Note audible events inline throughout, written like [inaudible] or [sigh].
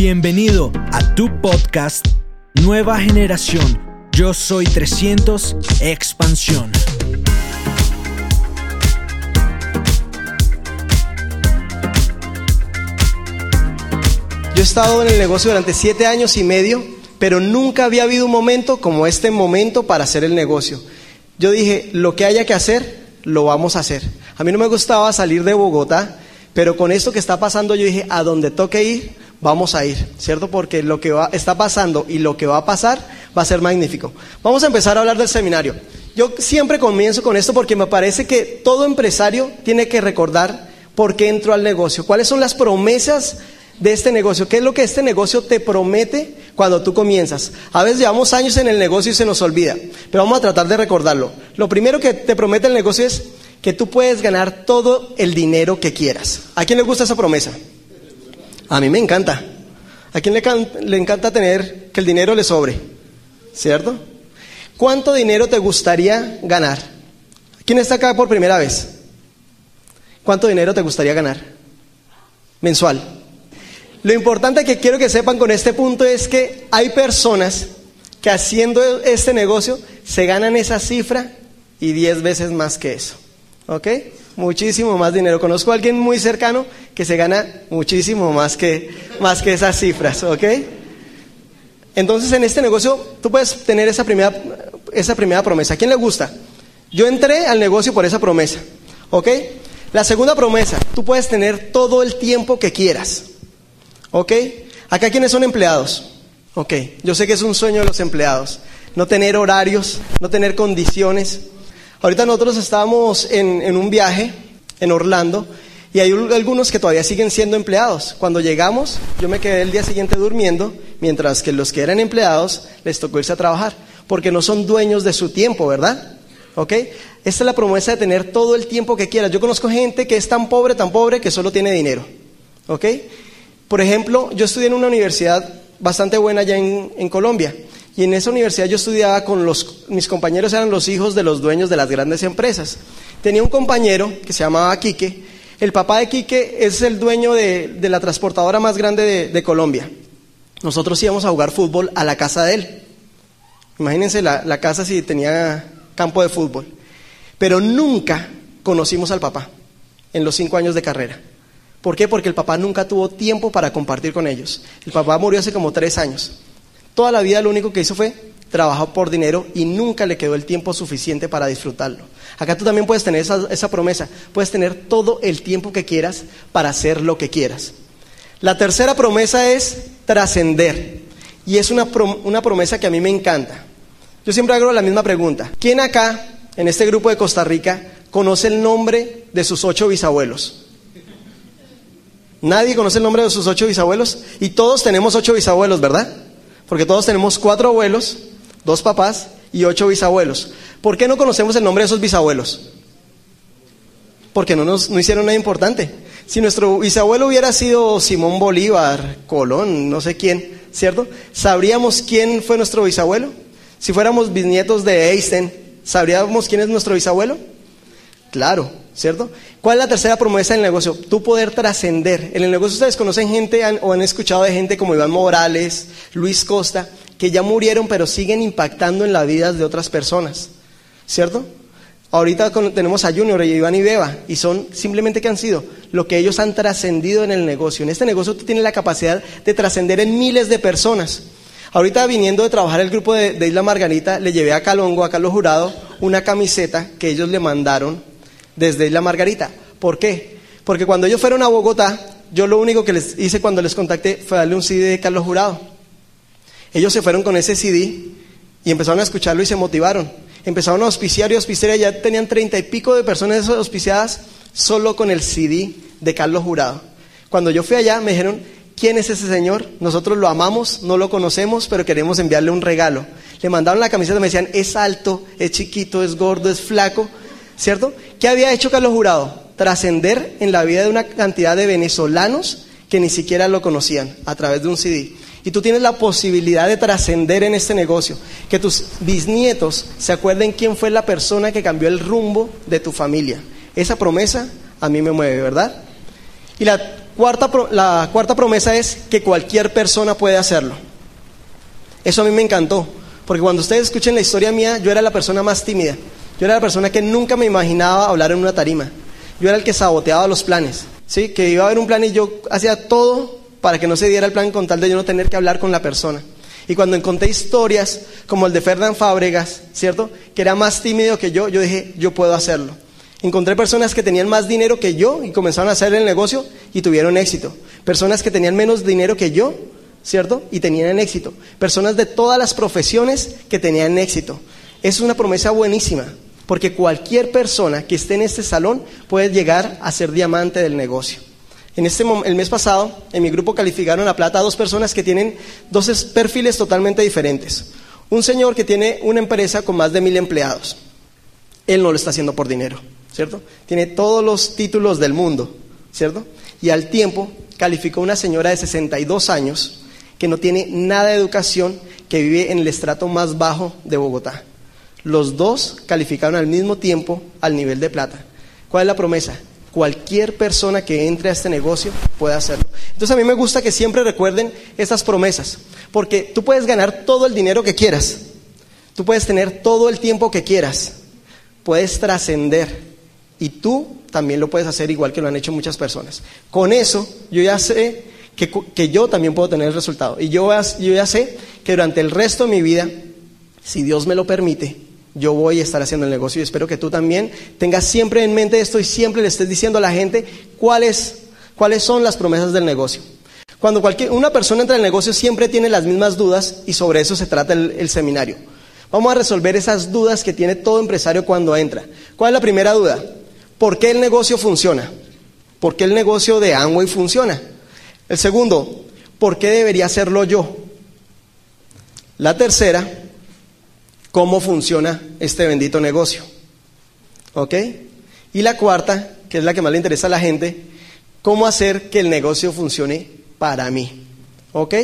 Bienvenido a tu podcast Nueva Generación. Yo soy 300 Expansión. Yo he estado en el negocio durante siete años y medio, pero nunca había habido un momento como este momento para hacer el negocio. Yo dije, lo que haya que hacer, lo vamos a hacer. A mí no me gustaba salir de Bogotá, pero con esto que está pasando yo dije, a donde toque ir, vamos a ir, ¿cierto? Porque lo que va, está pasando y lo que va a pasar va a ser magnífico. Vamos a empezar a hablar del seminario. Yo siempre comienzo con esto porque me parece que todo empresario tiene que recordar por qué entró al negocio, cuáles son las promesas de este negocio, qué es lo que este negocio te promete cuando tú comienzas. A veces llevamos años en el negocio y se nos olvida, pero vamos a tratar de recordarlo. Lo primero que te promete el negocio es que tú puedes ganar todo el dinero que quieras. ¿A quién le gusta esa promesa? A mí me encanta. ¿A quién le, le encanta tener que el dinero le sobre? ¿Cierto? ¿Cuánto dinero te gustaría ganar? ¿Quién está acá por primera vez? ¿Cuánto dinero te gustaría ganar? Mensual. Lo importante que quiero que sepan con este punto es que hay personas que haciendo este negocio se ganan esa cifra y 10 veces más que eso. ¿Ok? Muchísimo más dinero. Conozco a alguien muy cercano que se gana muchísimo más que, más que esas cifras. ¿Ok? Entonces en este negocio tú puedes tener esa primera, esa primera promesa. ¿A quién le gusta? Yo entré al negocio por esa promesa. ¿Ok? La segunda promesa, tú puedes tener todo el tiempo que quieras. ¿Ok? Acá quienes son empleados. Ok, yo sé que es un sueño de los empleados. No tener horarios, no tener condiciones. Ahorita nosotros estábamos en, en un viaje en Orlando y hay algunos que todavía siguen siendo empleados. Cuando llegamos, yo me quedé el día siguiente durmiendo, mientras que los que eran empleados les tocó irse a trabajar, porque no son dueños de su tiempo, ¿verdad? ¿Ok? Esta es la promesa de tener todo el tiempo que quieras. Yo conozco gente que es tan pobre, tan pobre, que solo tiene dinero. ¿Ok? Por ejemplo, yo estudié en una universidad bastante buena allá en, Colombia. Y en esa universidad yo estudiaba con los, mis compañeros eran los hijos de los dueños de las grandes empresas. Tenía un compañero que se llamaba Quique. El papá de Quique es el dueño de, la transportadora más grande de, de, Colombia. Nosotros íbamos a jugar fútbol a la casa de él. Imagínense la, la casa si tenía campo de fútbol. Pero nunca conocimos al papá en los cinco años de carrera. ¿Por qué? Porque el papá nunca tuvo tiempo para compartir con ellos. El papá murió hace como tres años. Toda la vida lo único que hizo fue trabajar por dinero y nunca le quedó el tiempo suficiente para disfrutarlo. Acá tú también puedes tener esa, promesa. Puedes tener todo el tiempo que quieras para hacer lo que quieras. La tercera promesa es trascender. Y es una, una promesa que a mí me encanta. Yo siempre hago la misma pregunta. ¿Quién acá, en este grupo de Costa Rica, conoce el nombre de sus ocho bisabuelos? Nadie conoce el nombre de sus ocho bisabuelos y todos tenemos ocho bisabuelos, ¿verdad? Porque todos tenemos cuatro abuelos, dos papás y ocho bisabuelos. ¿Por qué no conocemos el nombre de esos bisabuelos? Porque no nos no hicieron nada importante. Si nuestro bisabuelo hubiera sido Simón Bolívar, Colón, no sé quién, ¿cierto? ¿Sabríamos quién fue nuestro bisabuelo? Si fuéramos bisnietos de Einstein, ¿sabríamos quién es nuestro bisabuelo? Claro, ¿cierto? ¿Cuál es la tercera promesa del negocio? Tú poder trascender. En el negocio ustedes conocen gente o han escuchado de gente como Iván Morales, Luis Costa, que ya murieron pero siguen impactando en la vida de otras personas, ¿cierto? Ahorita tenemos a Junior, y Iván y Beba, y son simplemente que han sido lo que ellos han trascendido en el negocio. En este negocio tú tienes la capacidad de trascender en miles de personas. Ahorita viniendo de trabajar el grupo de, de Isla Margarita, le llevé a Calongo, a Carlos Jurado, una camiseta que ellos le mandaron desde Isla Margarita. ¿Por qué? Porque cuando ellos fueron a Bogotá, yo lo único que les hice cuando les contacté fue darle un CD de Carlos Jurado. Ellos se fueron con ese CD y empezaron a escucharlo y se motivaron. Empezaron a auspiciar y auspiciar, ya tenían treinta y pico de personas auspiciadas solo con el CD de Carlos Jurado. Cuando yo fui allá me dijeron, ¿quién es ese señor? Nosotros lo amamos, no lo conocemos, pero queremos enviarle un regalo. Le mandaron la camiseta, me decían, es alto, es chiquito, es gordo, es flaco, ¿cierto? ¿Qué había hecho Carlos Jurado? Trascender en la vida de una cantidad de venezolanos que ni siquiera lo conocían a través de un CD. Y tú tienes la posibilidad de trascender en este negocio, que tus bisnietos se acuerden quién fue la persona que cambió el rumbo de tu familia. Esa promesa a mí me mueve, ¿verdad? Y la Cuarta, promesa es que cualquier persona puede hacerlo. Eso a mí me encantó, porque cuando ustedes escuchen la historia mía, yo era la persona más tímida. Yo era la persona que nunca me imaginaba hablar en una tarima. Yo era el que saboteaba los planes, ¿sí? Que iba a haber un plan y yo hacía todo para que no se diera el plan con tal de yo no tener que hablar con la persona. Y cuando encontré historias como el de Fernán Fábregas, ¿cierto? Que era más tímido que yo, yo dije, yo puedo hacerlo. Encontré personas que tenían más dinero que yo y comenzaron a hacer el negocio y tuvieron éxito. Personas que tenían menos dinero que yo, ¿cierto? Y tenían éxito. Personas de todas las profesiones que tenían éxito. Es una promesa buenísima, porque cualquier persona que esté en este salón puede llegar a ser diamante del negocio. En este, el mes pasado, en mi grupo calificaron a plata a dos personas que tienen dos perfiles totalmente diferentes. Un señor que tiene una empresa con más de mil empleados. Él no lo está haciendo por dinero. ¿cierto? Tiene todos los títulos del mundo, ¿cierto? Y al tiempo calificó una señora de 62 años que no tiene nada de educación, que vive en el estrato más bajo de Bogotá. Los dos calificaron al mismo tiempo al nivel de plata. ¿Cuál es la promesa? Cualquier persona que entre a este negocio puede hacerlo. Entonces a mí me gusta que siempre recuerden estas promesas, porque tú puedes ganar todo el dinero que quieras, tú puedes tener todo el tiempo que quieras, puedes trascender, y tú también lo puedes hacer igual que lo han hecho muchas personas. Con eso yo ya sé que, yo también puedo tener el resultado. Y yo, yo ya sé que durante el resto de mi vida, si Dios me lo permite, yo voy a estar haciendo el negocio y espero que tú también tengas siempre en mente esto y siempre le estés diciendo a la gente cuáles, cuáles son las promesas del negocio. Cuando cualquier, una persona entra el negocio siempre tiene las mismas dudas y sobre eso se trata el seminario. Vamos a resolver esas dudas que tiene todo empresario cuando entra. ¿Cuál es la primera duda? ¿Por qué el negocio funciona? ¿Por qué el negocio de Amway funciona? El segundo, ¿por qué debería hacerlo yo? La tercera, ¿cómo funciona este bendito negocio? ¿Ok? Y la cuarta, que es la que más le interesa a la gente, ¿cómo hacer que el negocio funcione para mí? ¿Ok?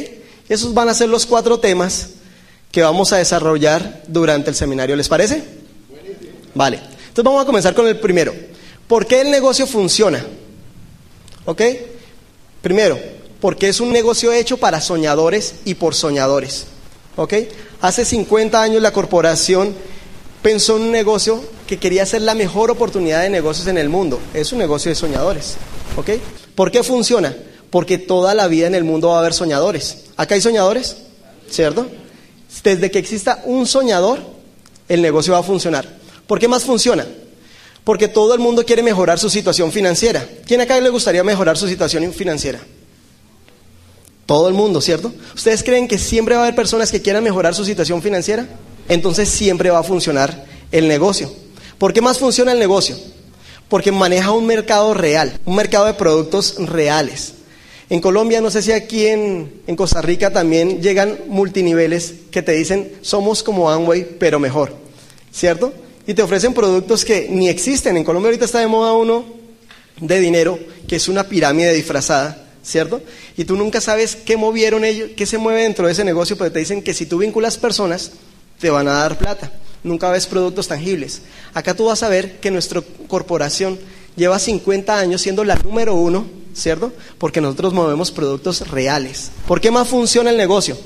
Esos van a ser los cuatro temas que vamos a desarrollar durante el seminario. ¿Les parece? Vale. Entonces vamos a comenzar con el primero. ¿Por qué el negocio funciona? ¿Ok? Primero, porque es un negocio hecho para soñadores y por soñadores. ¿Ok? Hace 50 años la corporación pensó en un negocio que quería ser la mejor oportunidad de negocios en el mundo. Es un negocio de soñadores. ¿Ok? ¿Por qué funciona? Porque toda la vida en el mundo va a haber soñadores. ¿Acá hay soñadores? ¿Cierto? Desde que exista un soñador, el negocio va a funcionar. ¿Por qué más funciona? Porque todo el mundo quiere mejorar su situación financiera. ¿Quién acá le gustaría mejorar su situación financiera? Todo el mundo, ¿cierto? ¿Ustedes creen que siempre va a haber personas que quieran mejorar su situación financiera? Entonces siempre va a funcionar el negocio. ¿Por qué más funciona el negocio? Porque maneja un mercado real, un mercado de productos reales. En Colombia, no sé si aquí en, en Costa Rica también llegan multiniveles que te dicen somos como Amway, pero mejor, ¿cierto? y te ofrecen productos que ni existen. En Colombia ahorita está de moda uno de dinero, que es una pirámide disfrazada, ¿cierto? Y tú nunca sabes qué movieron ellos, qué se mueve dentro de ese negocio, pero te dicen que si tú vinculas personas, te van a dar plata. Nunca ves productos tangibles. Acá tú vas a ver que nuestra corporación lleva 50 años siendo la número uno, ¿cierto? Porque nosotros movemos productos reales. ¿Por qué más funciona el negocio?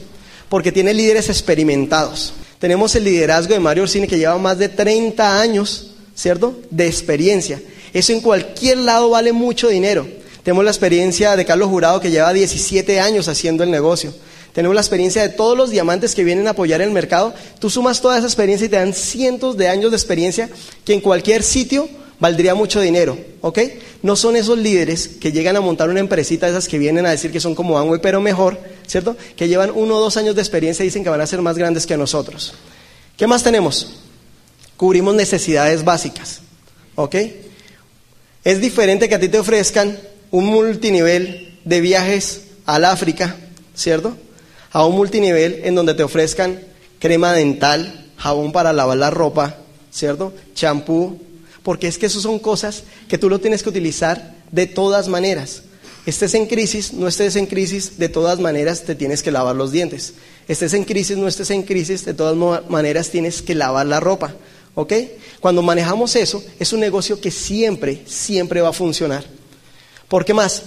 Porque tiene líderes experimentados. Tenemos el liderazgo de Mario Orsini que lleva más de 30 años, ¿cierto? De experiencia. Eso en cualquier lado vale mucho dinero. Tenemos la experiencia de Carlos Jurado que lleva 17 años haciendo el negocio. Tenemos la experiencia de todos los diamantes que vienen a apoyar el mercado. Tú sumas toda esa experiencia y te dan cientos de años de experiencia que en cualquier sitio valdría mucho dinero, ¿ok? No son esos líderes que llegan a montar una empresita esas que vienen a decir que son como Amway, pero mejor, ¿cierto? Que llevan uno o dos años de experiencia y dicen que van a ser más grandes que nosotros. ¿Qué más tenemos? Cubrimos necesidades básicas, ¿ok? Es diferente que a ti te ofrezcan un multinivel de viajes al África, ¿cierto? A un multinivel en donde te ofrezcan crema dental, jabón para lavar la ropa, ¿cierto? Champú, porque es que eso son cosas que tú lo tienes que utilizar de todas maneras. Estés en crisis, no estés en crisis, de todas maneras te tienes que lavar los dientes. Estés en crisis, no estés en crisis, de todas maneras tienes que lavar la ropa. ¿Ok? Cuando manejamos eso, es un negocio que siempre, siempre va a funcionar. ¿Por qué más?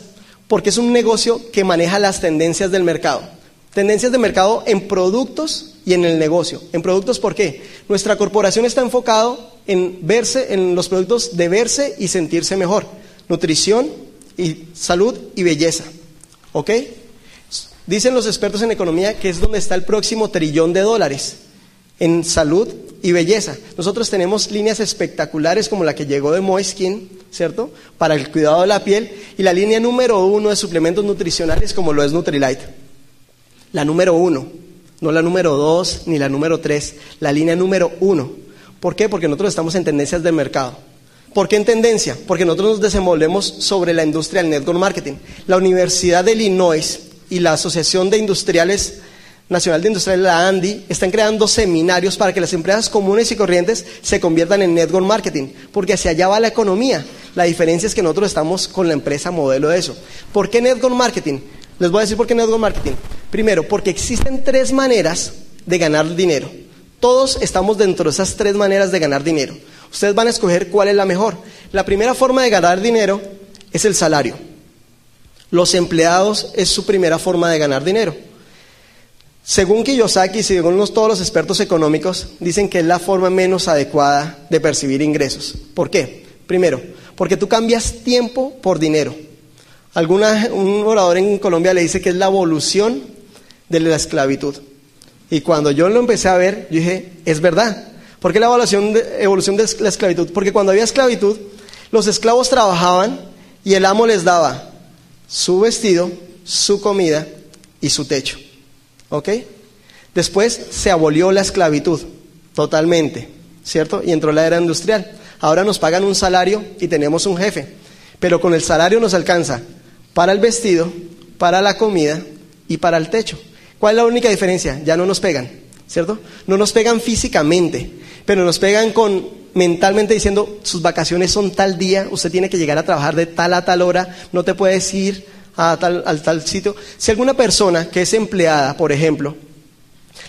Porque es un negocio que maneja las tendencias del mercado. Tendencias de mercado en productos y en el negocio. En productos, ¿por qué? Nuestra corporación está enfocado en verse, en los productos de verse y sentirse mejor. Nutrición y salud y belleza. ¿Ok? Dicen los expertos en economía que es donde está el próximo trillón de dólares en salud y belleza. Nosotros tenemos líneas espectaculares como la que llegó de Moiskin, ¿cierto? Para el cuidado de la piel y la línea número uno de suplementos nutricionales como lo es Nutrilite. La número uno, no la número dos ni la número tres, la línea número uno. ¿Por qué? Porque nosotros estamos en tendencias de mercado. ¿Por qué en tendencia? Porque nosotros nos desenvolvemos sobre la industria del network marketing. La Universidad de Illinois y la Asociación de Industriales Nacional de Industriales, la ANDI, están creando seminarios para que las empresas comunes y corrientes se conviertan en network marketing, porque hacia allá va la economía. La diferencia es que nosotros estamos con la empresa modelo de eso. ¿Por qué network marketing? Les voy a decir por qué network marketing. Primero, porque existen tres maneras de ganar dinero. Todos estamos dentro de esas tres maneras de ganar dinero. Ustedes van a escoger cuál es la mejor. La primera forma de ganar dinero es el salario. Los empleados es su primera forma de ganar dinero. Según Kiyosaki y según todos los expertos económicos, dicen que es la forma menos adecuada de percibir ingresos. ¿Por qué? Primero, porque tú cambias tiempo por dinero. Alguna, un orador en Colombia le dice que es la evolución de la esclavitud. Y cuando yo lo empecé a ver, yo dije, es verdad. ¿Por qué la evolución de, evolución de la esclavitud? Porque cuando había esclavitud, los esclavos trabajaban y el amo les daba su vestido, su comida y su techo. ¿Ok? Después se abolió la esclavitud totalmente, ¿cierto? Y entró la era industrial. Ahora nos pagan un salario y tenemos un jefe, pero con el salario nos alcanza para el vestido, para la comida y para el techo. ¿Cuál es la única diferencia? Ya no nos pegan, ¿cierto? No nos pegan físicamente, pero nos pegan con mentalmente diciendo sus vacaciones son tal día, usted tiene que llegar a trabajar de tal a tal hora, no te puedes ir a tal, al tal sitio. Si alguna persona que es empleada, por ejemplo,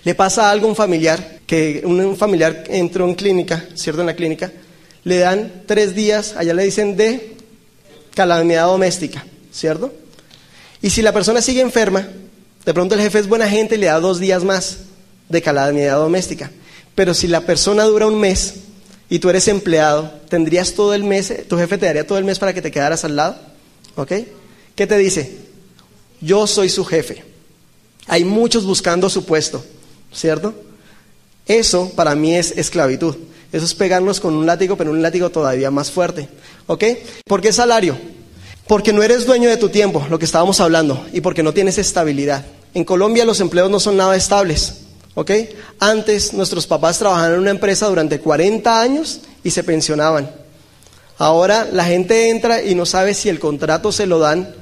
le pasa algo a un familiar, que un familiar entró en clínica, ¿cierto? En la clínica, le dan tres días, allá le dicen de calamidad doméstica, ¿cierto? Y si la persona sigue enferma, de pronto el jefe es buena gente y le da dos días más de calamidad doméstica. Pero si la persona dura un mes y tú eres empleado, ¿tendrías todo el mes, tu jefe te daría todo el mes para que te quedaras al lado? ¿Ok? ¿Qué te dice? Yo soy su jefe. Hay muchos buscando su puesto, ¿cierto? Eso para mí es esclavitud. Eso es pegarnos con un látigo, pero un látigo todavía más fuerte. ¿Ok? ¿Por qué salario? Porque no eres dueño de tu tiempo, lo que estábamos hablando, y porque no tienes estabilidad. En Colombia los empleos no son nada estables. ¿Ok? Antes nuestros papás trabajaban en una empresa durante 40 años y se pensionaban. Ahora la gente entra y no sabe si el contrato se lo dan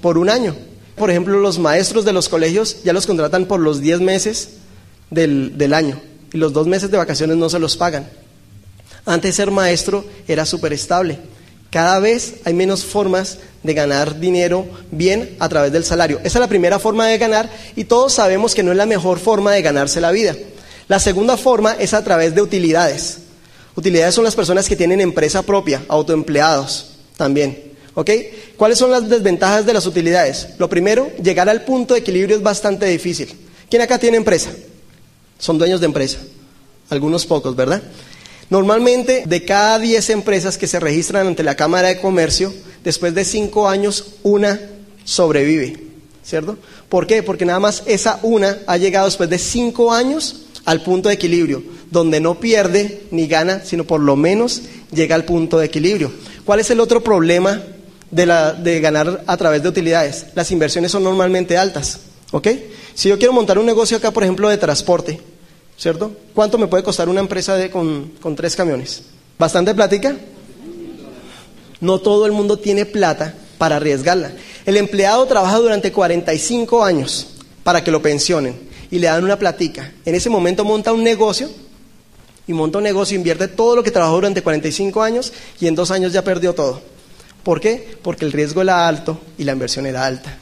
por un año. Por ejemplo, los maestros de los colegios ya los contratan por los 10 meses del, del año y los dos meses de vacaciones no se los pagan. Antes ser maestro era súper estable. Cada vez hay menos formas de ganar dinero bien a través del salario. Esa es la primera forma de ganar y todos sabemos que no es la mejor forma de ganarse la vida. La segunda forma es a través de utilidades. Utilidades son las personas que tienen empresa propia, autoempleados también. ¿Ok? ¿Cuáles son las desventajas de las utilidades? Lo primero, llegar al punto de equilibrio es bastante difícil. ¿Quién acá tiene empresa? Son dueños de empresa. Algunos pocos, ¿verdad? Normalmente, de cada 10 empresas que se registran ante la Cámara de Comercio, después de 5 años, una sobrevive. ¿Cierto? ¿Por qué? Porque nada más esa una ha llegado después de 5 años al punto de equilibrio, donde no pierde ni gana, sino por lo menos llega al punto de equilibrio. ¿Cuál es el otro problema de, la, de ganar a través de utilidades. Las inversiones son normalmente altas. ¿Ok? Si yo quiero montar un negocio acá, por ejemplo, de transporte, ¿cierto? ¿Cuánto me puede costar una empresa de, con, con tres camiones? ¿Bastante plática? No todo el mundo tiene plata para arriesgarla. El empleado trabaja durante 45 años para que lo pensionen y le dan una platica. En ese momento monta un negocio y monta un negocio, invierte todo lo que trabajó durante 45 años y en dos años ya perdió todo. ¿Por qué? Porque el riesgo era alto y la inversión era alta.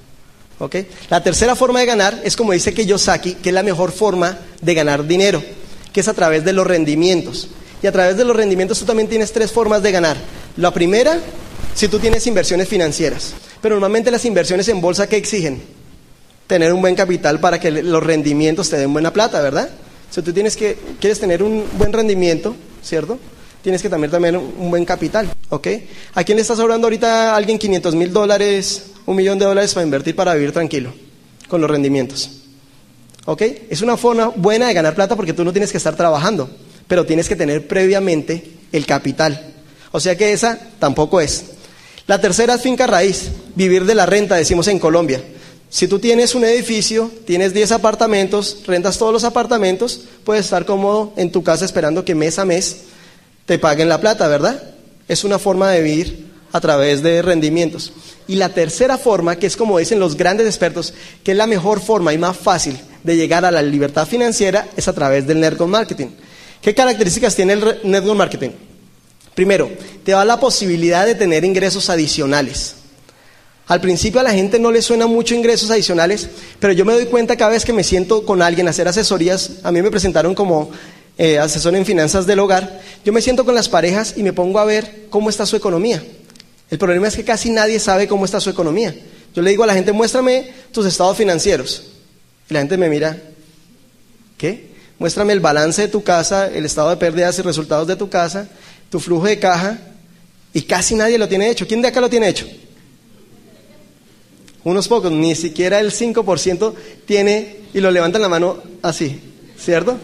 ¿Ok? La tercera forma de ganar es como dice Kiyosaki, que es la mejor forma de ganar dinero, que es a través de los rendimientos. Y a través de los rendimientos tú también tienes tres formas de ganar. La primera, si tú tienes inversiones financieras. Pero normalmente las inversiones en bolsa, ¿qué exigen? Tener un buen capital para que los rendimientos te den buena plata, ¿verdad? Si tú que, quieres tener un buen rendimiento, ¿cierto? Tienes que también tener un buen capital, ¿ok? ¿A quién le estás hablando ahorita alguien 500 mil dólares, un millón de dólares para invertir para vivir tranquilo con los rendimientos? ¿Ok? Es una forma buena de ganar plata porque tú no tienes que estar trabajando, pero tienes que tener previamente el capital. O sea que esa tampoco es. La tercera es finca raíz, vivir de la renta, decimos en Colombia. Si tú tienes un edificio, tienes 10 apartamentos, rentas todos los apartamentos, puedes estar cómodo en tu casa esperando que mes a mes te paguen la plata, ¿verdad? Es una forma de vivir a través de rendimientos. Y la tercera forma, que es como dicen los grandes expertos, que es la mejor forma y más fácil de llegar a la libertad financiera, es a través del network marketing. ¿Qué características tiene el network marketing? Primero, te da la posibilidad de tener ingresos adicionales. Al principio a la gente no le suena mucho ingresos adicionales, pero yo me doy cuenta cada vez que me siento con alguien a hacer asesorías, a mí me presentaron como eh, asesor en finanzas del hogar, yo me siento con las parejas y me pongo a ver cómo está su economía. El problema es que casi nadie sabe cómo está su economía. Yo le digo a la gente, muéstrame tus estados financieros. Y la gente me mira, ¿qué? Muéstrame el balance de tu casa, el estado de pérdidas y resultados de tu casa, tu flujo de caja, y casi nadie lo tiene hecho. ¿Quién de acá lo tiene hecho? Unos pocos, ni siquiera el 5% tiene y lo levantan la mano así, ¿cierto?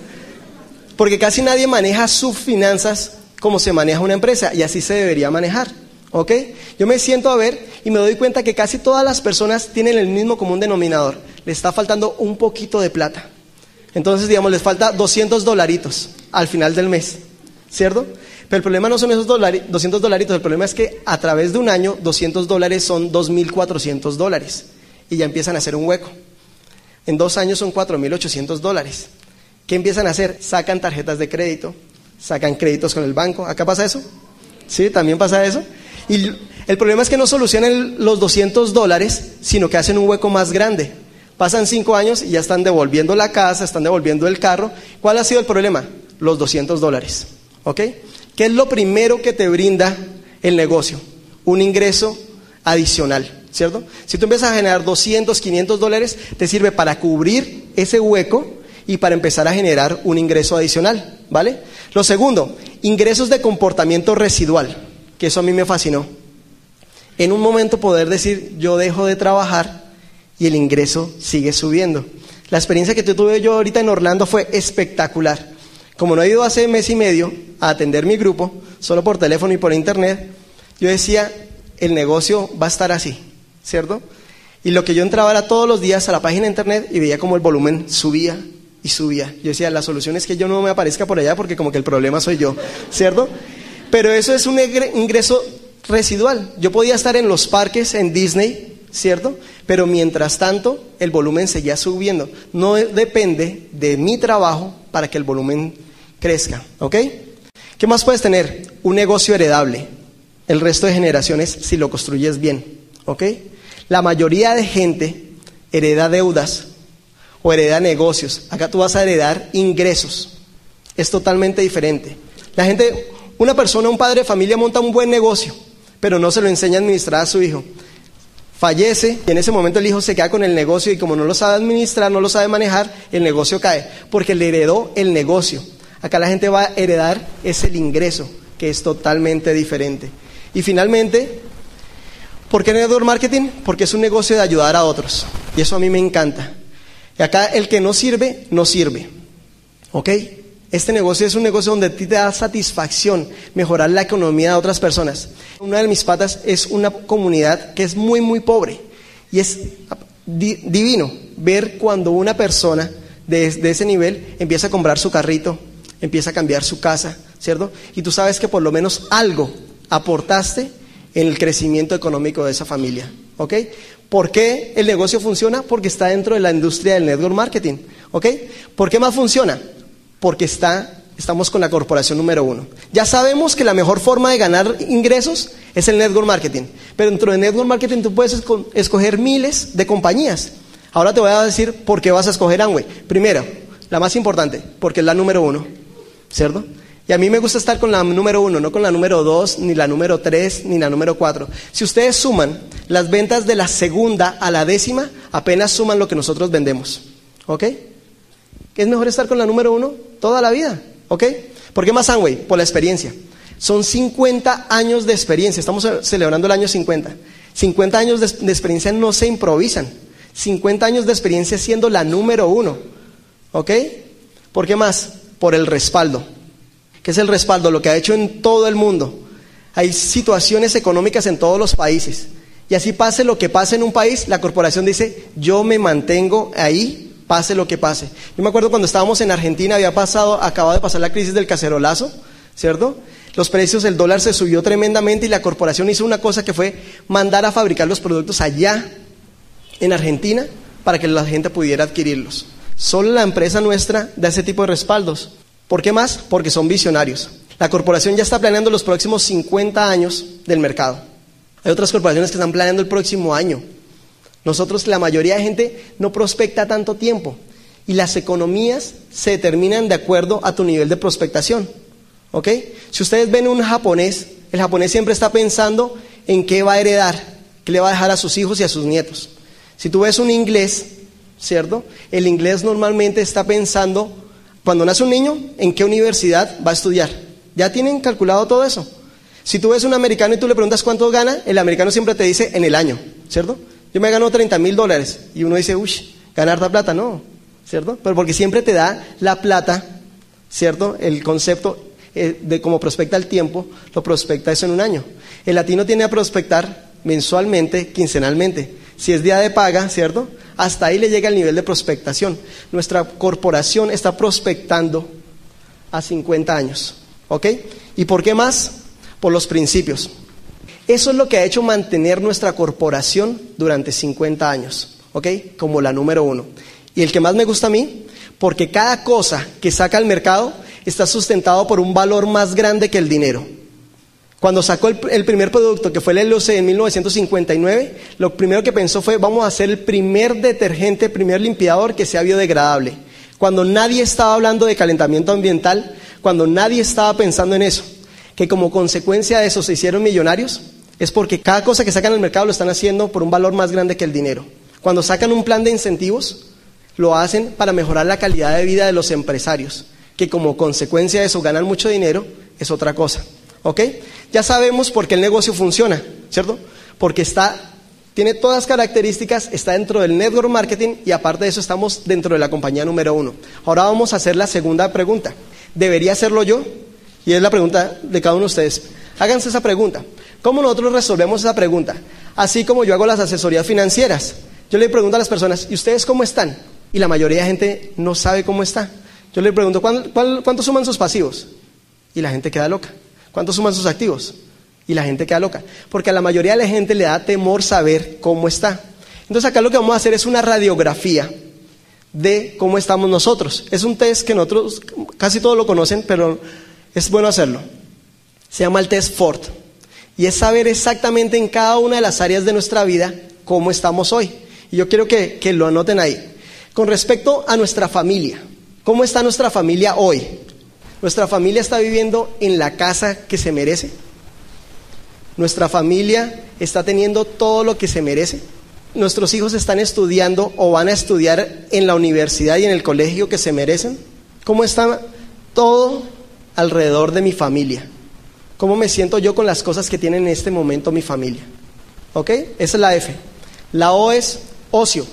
Porque casi nadie maneja sus finanzas como se maneja una empresa y así se debería manejar. ¿Ok? Yo me siento a ver y me doy cuenta que casi todas las personas tienen el mismo común denominador. Le está faltando un poquito de plata. Entonces, digamos, les falta 200 dolaritos al final del mes. ¿Cierto? Pero el problema no son esos 200 dolaritos, el problema es que a través de un año 200 dólares son 2.400 dólares y ya empiezan a hacer un hueco. En dos años son 4.800 dólares. ¿Qué empiezan a hacer? Sacan tarjetas de crédito, sacan créditos con el banco. ¿Acá pasa eso? ¿Sí? ¿También pasa eso? Y el problema es que no solucionan los 200 dólares, sino que hacen un hueco más grande. Pasan cinco años y ya están devolviendo la casa, están devolviendo el carro. ¿Cuál ha sido el problema? Los 200 dólares. ¿Ok? ¿Qué es lo primero que te brinda el negocio? Un ingreso adicional, ¿cierto? Si tú empiezas a generar 200, 500 dólares, te sirve para cubrir ese hueco y para empezar a generar un ingreso adicional, ¿vale? Lo segundo, ingresos de comportamiento residual, que eso a mí me fascinó. En un momento poder decir, yo dejo de trabajar y el ingreso sigue subiendo. La experiencia que tuve yo ahorita en Orlando fue espectacular. Como no he ido hace mes y medio a atender mi grupo, solo por teléfono y por internet, yo decía, el negocio va a estar así, ¿cierto? Y lo que yo entraba era todos los días a la página de internet y veía como el volumen subía y subía. Yo decía, la solución es que yo no me aparezca por allá porque como que el problema soy yo, ¿cierto? Pero eso es un ingreso residual. Yo podía estar en los parques, en Disney, ¿cierto? Pero mientras tanto, el volumen seguía subiendo. No depende de mi trabajo para que el volumen crezca, ¿ok? ¿Qué más puedes tener? Un negocio heredable. El resto de generaciones si lo construyes bien, ¿ok? La mayoría de gente hereda deudas o hereda negocios. Acá tú vas a heredar ingresos. Es totalmente diferente. La gente, una persona, un padre de familia monta un buen negocio, pero no se lo enseña a administrar a su hijo fallece y en ese momento el hijo se queda con el negocio y como no lo sabe administrar, no lo sabe manejar, el negocio cae, porque le heredó el negocio. Acá la gente va a heredar es el ingreso, que es totalmente diferente. Y finalmente, ¿por qué network marketing? Porque es un negocio de ayudar a otros. Y eso a mí me encanta. Y acá el que no sirve, no sirve. ¿Ok? Este negocio es un negocio donde a ti te da satisfacción mejorar la economía de otras personas. Una de mis patas es una comunidad que es muy, muy pobre. Y es divino ver cuando una persona de, de ese nivel empieza a comprar su carrito, empieza a cambiar su casa, ¿cierto? Y tú sabes que por lo menos algo aportaste en el crecimiento económico de esa familia. ¿Ok? ¿Por qué el negocio funciona? Porque está dentro de la industria del network marketing. ¿Ok? ¿Por qué más funciona? porque está, estamos con la corporación número uno. Ya sabemos que la mejor forma de ganar ingresos es el network marketing, pero dentro del network marketing tú puedes escoger miles de compañías. Ahora te voy a decir por qué vas a escoger Amway. Primero, la más importante, porque es la número uno, ¿cierto? Y a mí me gusta estar con la número uno, no con la número dos, ni la número tres, ni la número cuatro. Si ustedes suman las ventas de la segunda a la décima apenas suman lo que nosotros vendemos. ¿Ok? ¿Es mejor estar con la número uno toda la vida? ¿Ok? ¿Por qué más Amway? Por la experiencia. Son 50 años de experiencia, estamos celebrando el año 50. 50 años de, de experiencia no se improvisan. 50 años de experiencia siendo la número uno. ¿Ok? ¿Por qué más? Por el respaldo. ¿Qué es el respaldo? Lo que ha hecho en todo el mundo. Hay situaciones económicas en todos los países. Y así pase lo que pase en un país, la corporación dice, yo me mantengo ahí, pase lo que pase. Yo me acuerdo cuando estábamos en Argentina, había pasado, acababa de pasar la crisis del cacerolazo, ¿cierto? Los precios del dólar se subió tremendamente y la corporación hizo una cosa que fue mandar a fabricar los productos allá, en Argentina, para que la gente pudiera adquirirlos. Solo la empresa nuestra da ese tipo de respaldos. ¿Por qué más? Porque son visionarios. La corporación ya está planeando los próximos 50 años del mercado. Hay otras corporaciones que están planeando el próximo año. Nosotros, la mayoría de gente, no prospecta tanto tiempo. Y las economías se determinan de acuerdo a tu nivel de prospectación. ¿Ok? Si ustedes ven un japonés, el japonés siempre está pensando en qué va a heredar, qué le va a dejar a sus hijos y a sus nietos. Si tú ves un inglés, ¿cierto? El inglés normalmente está pensando, cuando nace un niño, en qué universidad va a estudiar. Ya tienen calculado todo eso. Si tú ves un americano y tú le preguntas cuánto gana, el americano siempre te dice en el año, ¿cierto? Yo me gano 30 mil dólares y uno dice, uy, ganar la plata, no, ¿cierto? Pero porque siempre te da la plata, ¿cierto? El concepto eh, de cómo prospecta el tiempo, lo prospecta eso en un año. El latino tiene a prospectar mensualmente, quincenalmente. Si es día de paga, ¿cierto? Hasta ahí le llega el nivel de prospectación. Nuestra corporación está prospectando a 50 años. ¿Ok? ¿Y por qué más? Por los principios. Eso es lo que ha hecho mantener nuestra corporación durante 50 años. ¿Ok? Como la número uno. Y el que más me gusta a mí, porque cada cosa que saca al mercado está sustentado por un valor más grande que el dinero. Cuando sacó el, primer producto, que fue el LOC en 1959, lo primero que pensó fue, vamos a hacer el primer detergente, el primer limpiador que sea biodegradable. Cuando nadie estaba hablando de calentamiento ambiental, cuando nadie estaba pensando en eso, que como consecuencia de eso se hicieron millonarios, es porque cada cosa que sacan al mercado lo están haciendo por un valor más grande que el dinero. Cuando sacan un plan de incentivos, lo hacen para mejorar la calidad de vida de los empresarios, que como consecuencia de eso ganan mucho dinero, es otra cosa. ¿Ok? Ya sabemos por qué el negocio funciona, ¿cierto? Porque está, tiene todas las características, está dentro del network marketing y aparte de eso estamos dentro de la compañía número uno. Ahora vamos a hacer la segunda pregunta. ¿Debería hacerlo yo? Y es la pregunta de cada uno de ustedes. Háganse esa pregunta. ¿Cómo nosotros resolvemos esa pregunta? Así como yo hago las asesorías financieras. Yo le pregunto a las personas, ¿y ustedes cómo están? Y la mayoría de gente no sabe cómo está. Yo le pregunto, ¿cuánto suman sus pasivos? Y la gente queda loca. ¿Cuánto suman sus activos? Y la gente queda loca. Porque a la mayoría de la gente le da temor saber cómo está. Entonces acá lo que vamos a hacer es una radiografía de cómo estamos nosotros. Es un test que nosotros casi todos lo conocen, pero es bueno hacerlo. Se llama el test Ford. Y es saber exactamente en cada una de las áreas de nuestra vida cómo estamos hoy. Y yo quiero que, que lo anoten ahí. Con respecto a nuestra familia, ¿cómo está nuestra familia hoy? ¿Nuestra familia está viviendo en la casa que se merece? ¿Nuestra familia está teniendo todo lo que se merece? ¿Nuestros hijos están estudiando o van a estudiar en la universidad y en el colegio que se merecen? ¿Cómo está todo alrededor de mi familia? ¿Cómo me siento yo con las cosas que tiene en este momento mi familia? ¿Ok? Esa es la F. La O es ocio.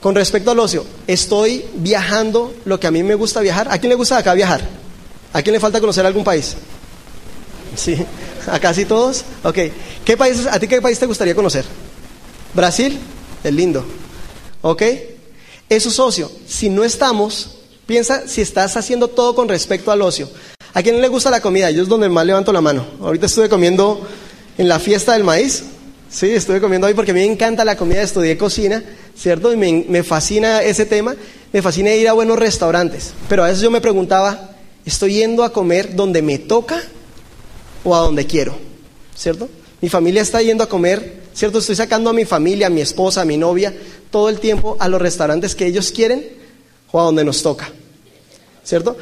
Con respecto al ocio, ¿estoy viajando lo que a mí me gusta viajar? ¿A quién le gusta acá viajar? ¿A quién le falta conocer algún país? Sí, a casi todos. Ok, ¿qué países, a ti qué país te gustaría conocer? Brasil, es lindo. Ok, eso es ocio. Si no estamos, piensa si estás haciendo todo con respecto al ocio. ¿A quién le gusta la comida? Yo es donde más levanto la mano. Ahorita estuve comiendo en la fiesta del maíz. Sí, estuve comiendo hoy porque a mí me encanta la comida, estudié cocina, ¿cierto? Y me, me fascina ese tema, me fascina ir a buenos restaurantes. Pero a veces yo me preguntaba, ¿Estoy yendo a comer donde me toca o a donde quiero? ¿Cierto? Mi familia está yendo a comer, ¿cierto? Estoy sacando a mi familia, a mi esposa, a mi novia, todo el tiempo a los restaurantes que ellos quieren o a donde nos toca. ¿Cierto?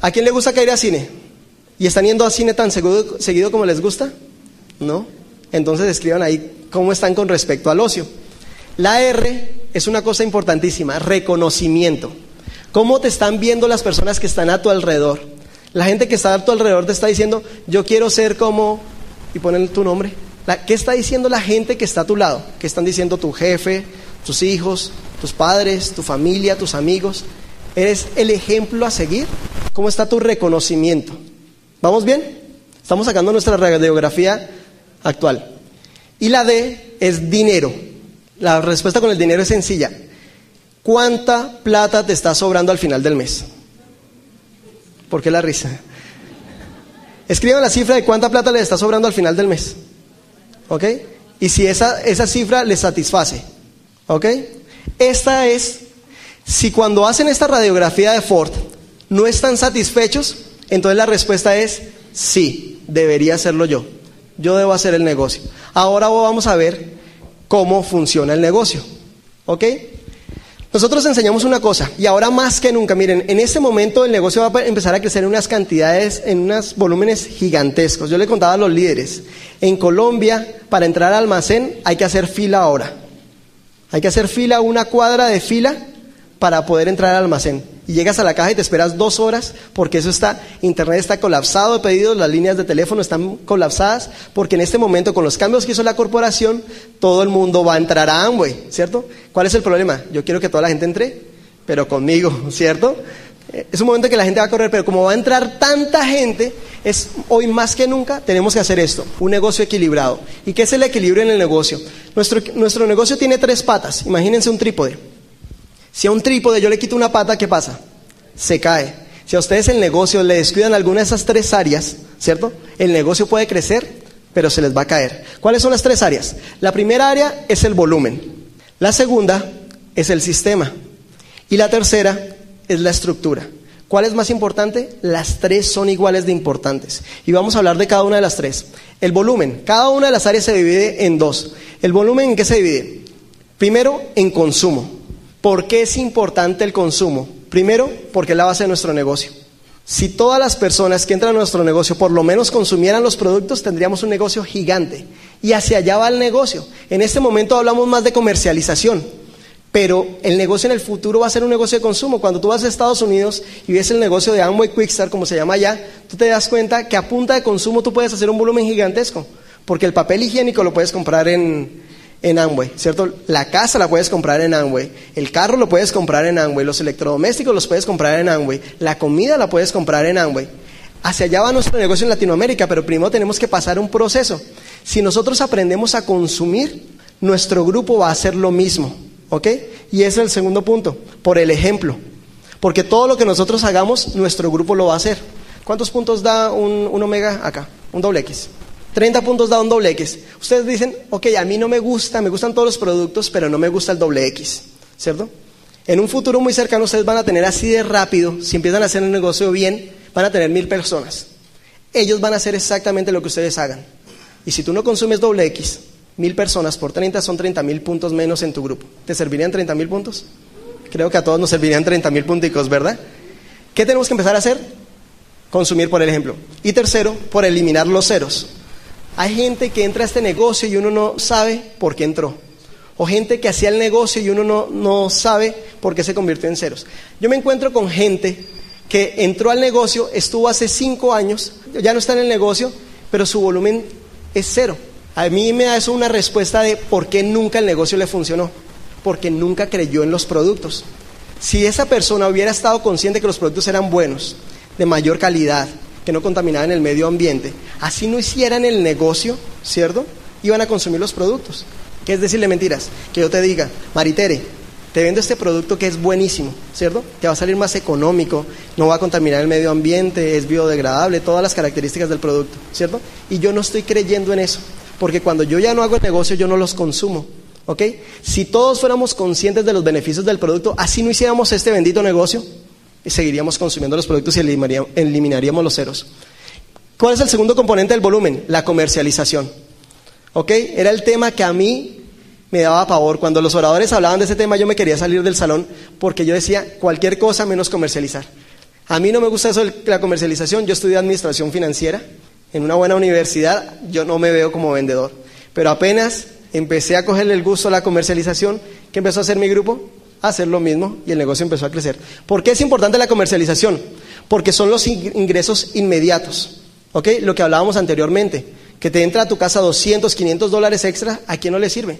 ¿A quién le gusta ir a cine? ¿Y están yendo a cine tan seguido, seguido como les gusta? ¿No? Entonces escriban ahí cómo están con respecto al ocio. La R es una cosa importantísima, reconocimiento. ¿Cómo te están viendo las personas que están a tu alrededor? La gente que está a tu alrededor te está diciendo, yo quiero ser como, y ponen tu nombre. ¿Qué está diciendo la gente que está a tu lado? ¿Qué están diciendo tu jefe, tus hijos, tus padres, tu familia, tus amigos? ¿Eres el ejemplo a seguir? ¿Cómo está tu reconocimiento? ¿Vamos bien? Estamos sacando nuestra radiografía actual. Y la D es dinero. La respuesta con el dinero es sencilla. ¿Cuánta plata te está sobrando al final del mes? ¿Por qué la risa? Escriban la cifra de cuánta plata le está sobrando al final del mes. ¿Ok? Y si esa, esa cifra les satisface. ¿Ok? Esta es, si cuando hacen esta radiografía de Ford no están satisfechos, entonces la respuesta es sí, debería hacerlo yo. Yo debo hacer el negocio. Ahora vamos a ver cómo funciona el negocio. ¿Ok? Nosotros enseñamos una cosa, y ahora más que nunca, miren, en este momento el negocio va a empezar a crecer en unas cantidades, en unos volúmenes gigantescos. Yo le contaba a los líderes, en Colombia, para entrar al almacén hay que hacer fila ahora. Hay que hacer fila, una cuadra de fila, para poder entrar al almacén y llegas a la caja y te esperas dos horas porque eso está, internet está colapsado de pedidos, las líneas de teléfono están colapsadas porque en este momento con los cambios que hizo la corporación todo el mundo va a entrar a Amway, ¿cierto? ¿Cuál es el problema? Yo quiero que toda la gente entre, pero conmigo, [laughs] ¿cierto? Es un momento que la gente va a correr, pero como va a entrar tanta gente, es hoy más que nunca tenemos que hacer esto, un negocio equilibrado. ¿Y qué es el equilibrio en el negocio? Nuestro, nuestro negocio tiene tres patas, imagínense un trípode. Si a un trípode yo le quito una pata, ¿qué pasa? Se cae. Si a ustedes el negocio le descuidan alguna de esas tres áreas, ¿cierto? El negocio puede crecer, pero se les va a caer. ¿Cuáles son las tres áreas? La primera área es el volumen. La segunda es el sistema. Y la tercera es la estructura. ¿Cuál es más importante? Las tres son iguales de importantes. Y vamos a hablar de cada una de las tres. El volumen. Cada una de las áreas se divide en dos. ¿El volumen en qué se divide? Primero, en consumo. ¿Por qué es importante el consumo? Primero, porque es la base de nuestro negocio. Si todas las personas que entran a nuestro negocio por lo menos consumieran los productos, tendríamos un negocio gigante. Y hacia allá va el negocio. En este momento hablamos más de comercialización, pero el negocio en el futuro va a ser un negocio de consumo. Cuando tú vas a Estados Unidos y ves el negocio de Amway Quickstar, como se llama allá, tú te das cuenta que a punta de consumo tú puedes hacer un volumen gigantesco, porque el papel higiénico lo puedes comprar en, en Amway, ¿cierto? La casa la puedes comprar en Amway, el carro lo puedes comprar en Amway, los electrodomésticos los puedes comprar en Amway, la comida la puedes comprar en Amway. Hacia allá va nuestro negocio en Latinoamérica, pero primero tenemos que pasar un proceso. Si nosotros aprendemos a consumir, nuestro grupo va a hacer lo mismo, ¿ok? Y ese es el segundo punto, por el ejemplo. Porque todo lo que nosotros hagamos, nuestro grupo lo va a hacer. ¿Cuántos puntos da un, un omega acá? Un doble X. 30 puntos da un doble X. Ustedes dicen, ok, a mí no me gusta, me gustan todos los productos, pero no me gusta el doble X, ¿cierto? En un futuro muy cercano ustedes van a tener así de rápido, si empiezan a hacer el negocio bien, van a tener mil personas. Ellos van a hacer exactamente lo que ustedes hagan. Y si tú no consumes doble X, mil personas por 30 son 30 mil puntos menos en tu grupo. ¿Te servirían 30 mil puntos? Creo que a todos nos servirían 30 mil punticos, ¿verdad? ¿Qué tenemos que empezar a hacer? Consumir por el ejemplo. Y tercero, por eliminar los ceros. Hay gente que entra a este negocio y uno no sabe por qué entró. O gente que hacía el negocio y uno no, no sabe por qué se convirtió en ceros. Yo me encuentro con gente que entró al negocio, estuvo hace cinco años, ya no está en el negocio, pero su volumen es cero. A mí me da eso una respuesta de por qué nunca el negocio le funcionó. Porque nunca creyó en los productos. Si esa persona hubiera estado consciente que los productos eran buenos, de mayor calidad, que no contaminaban el medio ambiente, así no hicieran el negocio, ¿cierto? Iban a consumir los productos. ¿Qué es decirle mentiras? Que yo te diga, Maritere, te vendo este producto que es buenísimo, ¿cierto? Que va a salir más económico, no va a contaminar el medio ambiente, es biodegradable, todas las características del producto, ¿cierto? Y yo no estoy creyendo en eso, porque cuando yo ya no hago el negocio, yo no los consumo, ¿ok? Si todos fuéramos conscientes de los beneficios del producto, así no hiciéramos este bendito negocio, seguiríamos consumiendo los productos y eliminaríamos los ceros. ¿Cuál es el segundo componente del volumen? La comercialización. ¿Ok? Era el tema que a mí me daba pavor. Cuando los oradores hablaban de ese tema, yo me quería salir del salón porque yo decía cualquier cosa menos comercializar. A mí no me gusta eso de la comercialización. Yo estudié administración financiera en una buena universidad. Yo no me veo como vendedor. Pero apenas empecé a cogerle el gusto a la comercialización, ¿qué empezó a hacer mi grupo? Hacer lo mismo y el negocio empezó a crecer. ¿Por qué es importante la comercialización? Porque son los ingresos inmediatos. ¿Ok? Lo que hablábamos anteriormente. Que te entra a tu casa 200, 500 dólares extra, ¿a quién no le sirve?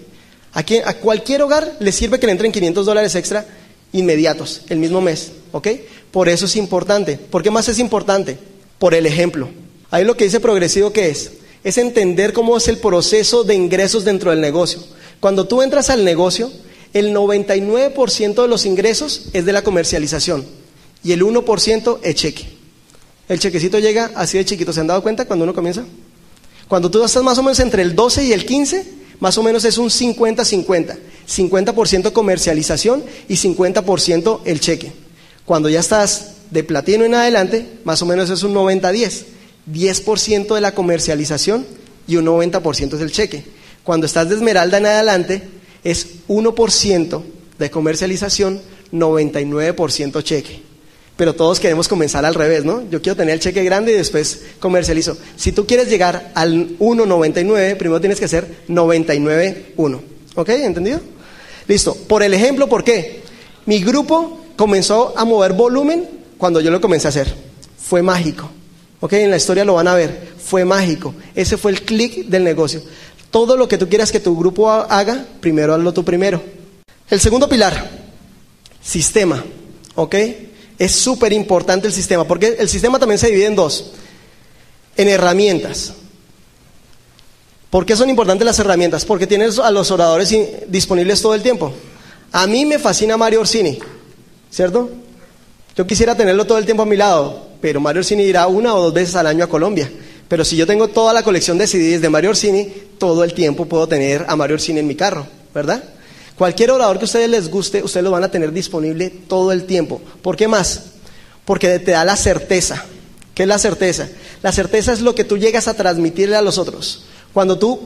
¿A, quién, a cualquier hogar le sirve que le entren 500 dólares extra inmediatos, el mismo mes. ¿Ok? Por eso es importante. ¿Por qué más es importante? Por el ejemplo. Ahí lo que dice progresivo, ¿qué es? Es entender cómo es el proceso de ingresos dentro del negocio. Cuando tú entras al negocio, el 99% de los ingresos es de la comercialización y el 1% es cheque. El chequecito llega así de chiquito. ¿Se han dado cuenta cuando uno comienza? Cuando tú estás más o menos entre el 12 y el 15, más o menos es un 50-50. 50%, comercialización y 50% el cheque. Cuando ya estás de platino en adelante, más o menos es un 90-10. 10% de la comercialización y un 90% es el cheque. Cuando estás de esmeralda en adelante, es 1% de comercialización, 99% cheque. Pero todos queremos comenzar al revés, ¿no? Yo quiero tener el cheque grande y después comercializo. Si tú quieres llegar al 1,99, primero tienes que hacer 99,1. ¿Ok? ¿Entendido? Listo. Por el ejemplo, ¿por qué? Mi grupo comenzó a mover volumen cuando yo lo comencé a hacer. Fue mágico. ¿Ok? En la historia lo van a ver. Fue mágico. Ese fue el clic del negocio. Todo lo que tú quieras que tu grupo haga, primero hazlo tú primero. El segundo pilar, sistema. ¿Ok? Es súper importante el sistema, porque el sistema también se divide en dos. En herramientas. ¿Por qué son importantes las herramientas? Porque tienes a los oradores disponibles todo el tiempo. A mí me fascina Mario Orsini, ¿cierto? Yo quisiera tenerlo todo el tiempo a mi lado, pero Mario Orsini irá una o dos veces al año a Colombia. Pero si yo tengo toda la colección de CDs de Mario Orsini, todo el tiempo puedo tener a Mario Orsini en mi carro, ¿verdad? Cualquier orador que a ustedes les guste, ustedes lo van a tener disponible todo el tiempo. ¿Por qué más? Porque te da la certeza. ¿Qué es la certeza? La certeza es lo que tú llegas a transmitirle a los otros. Cuando tú,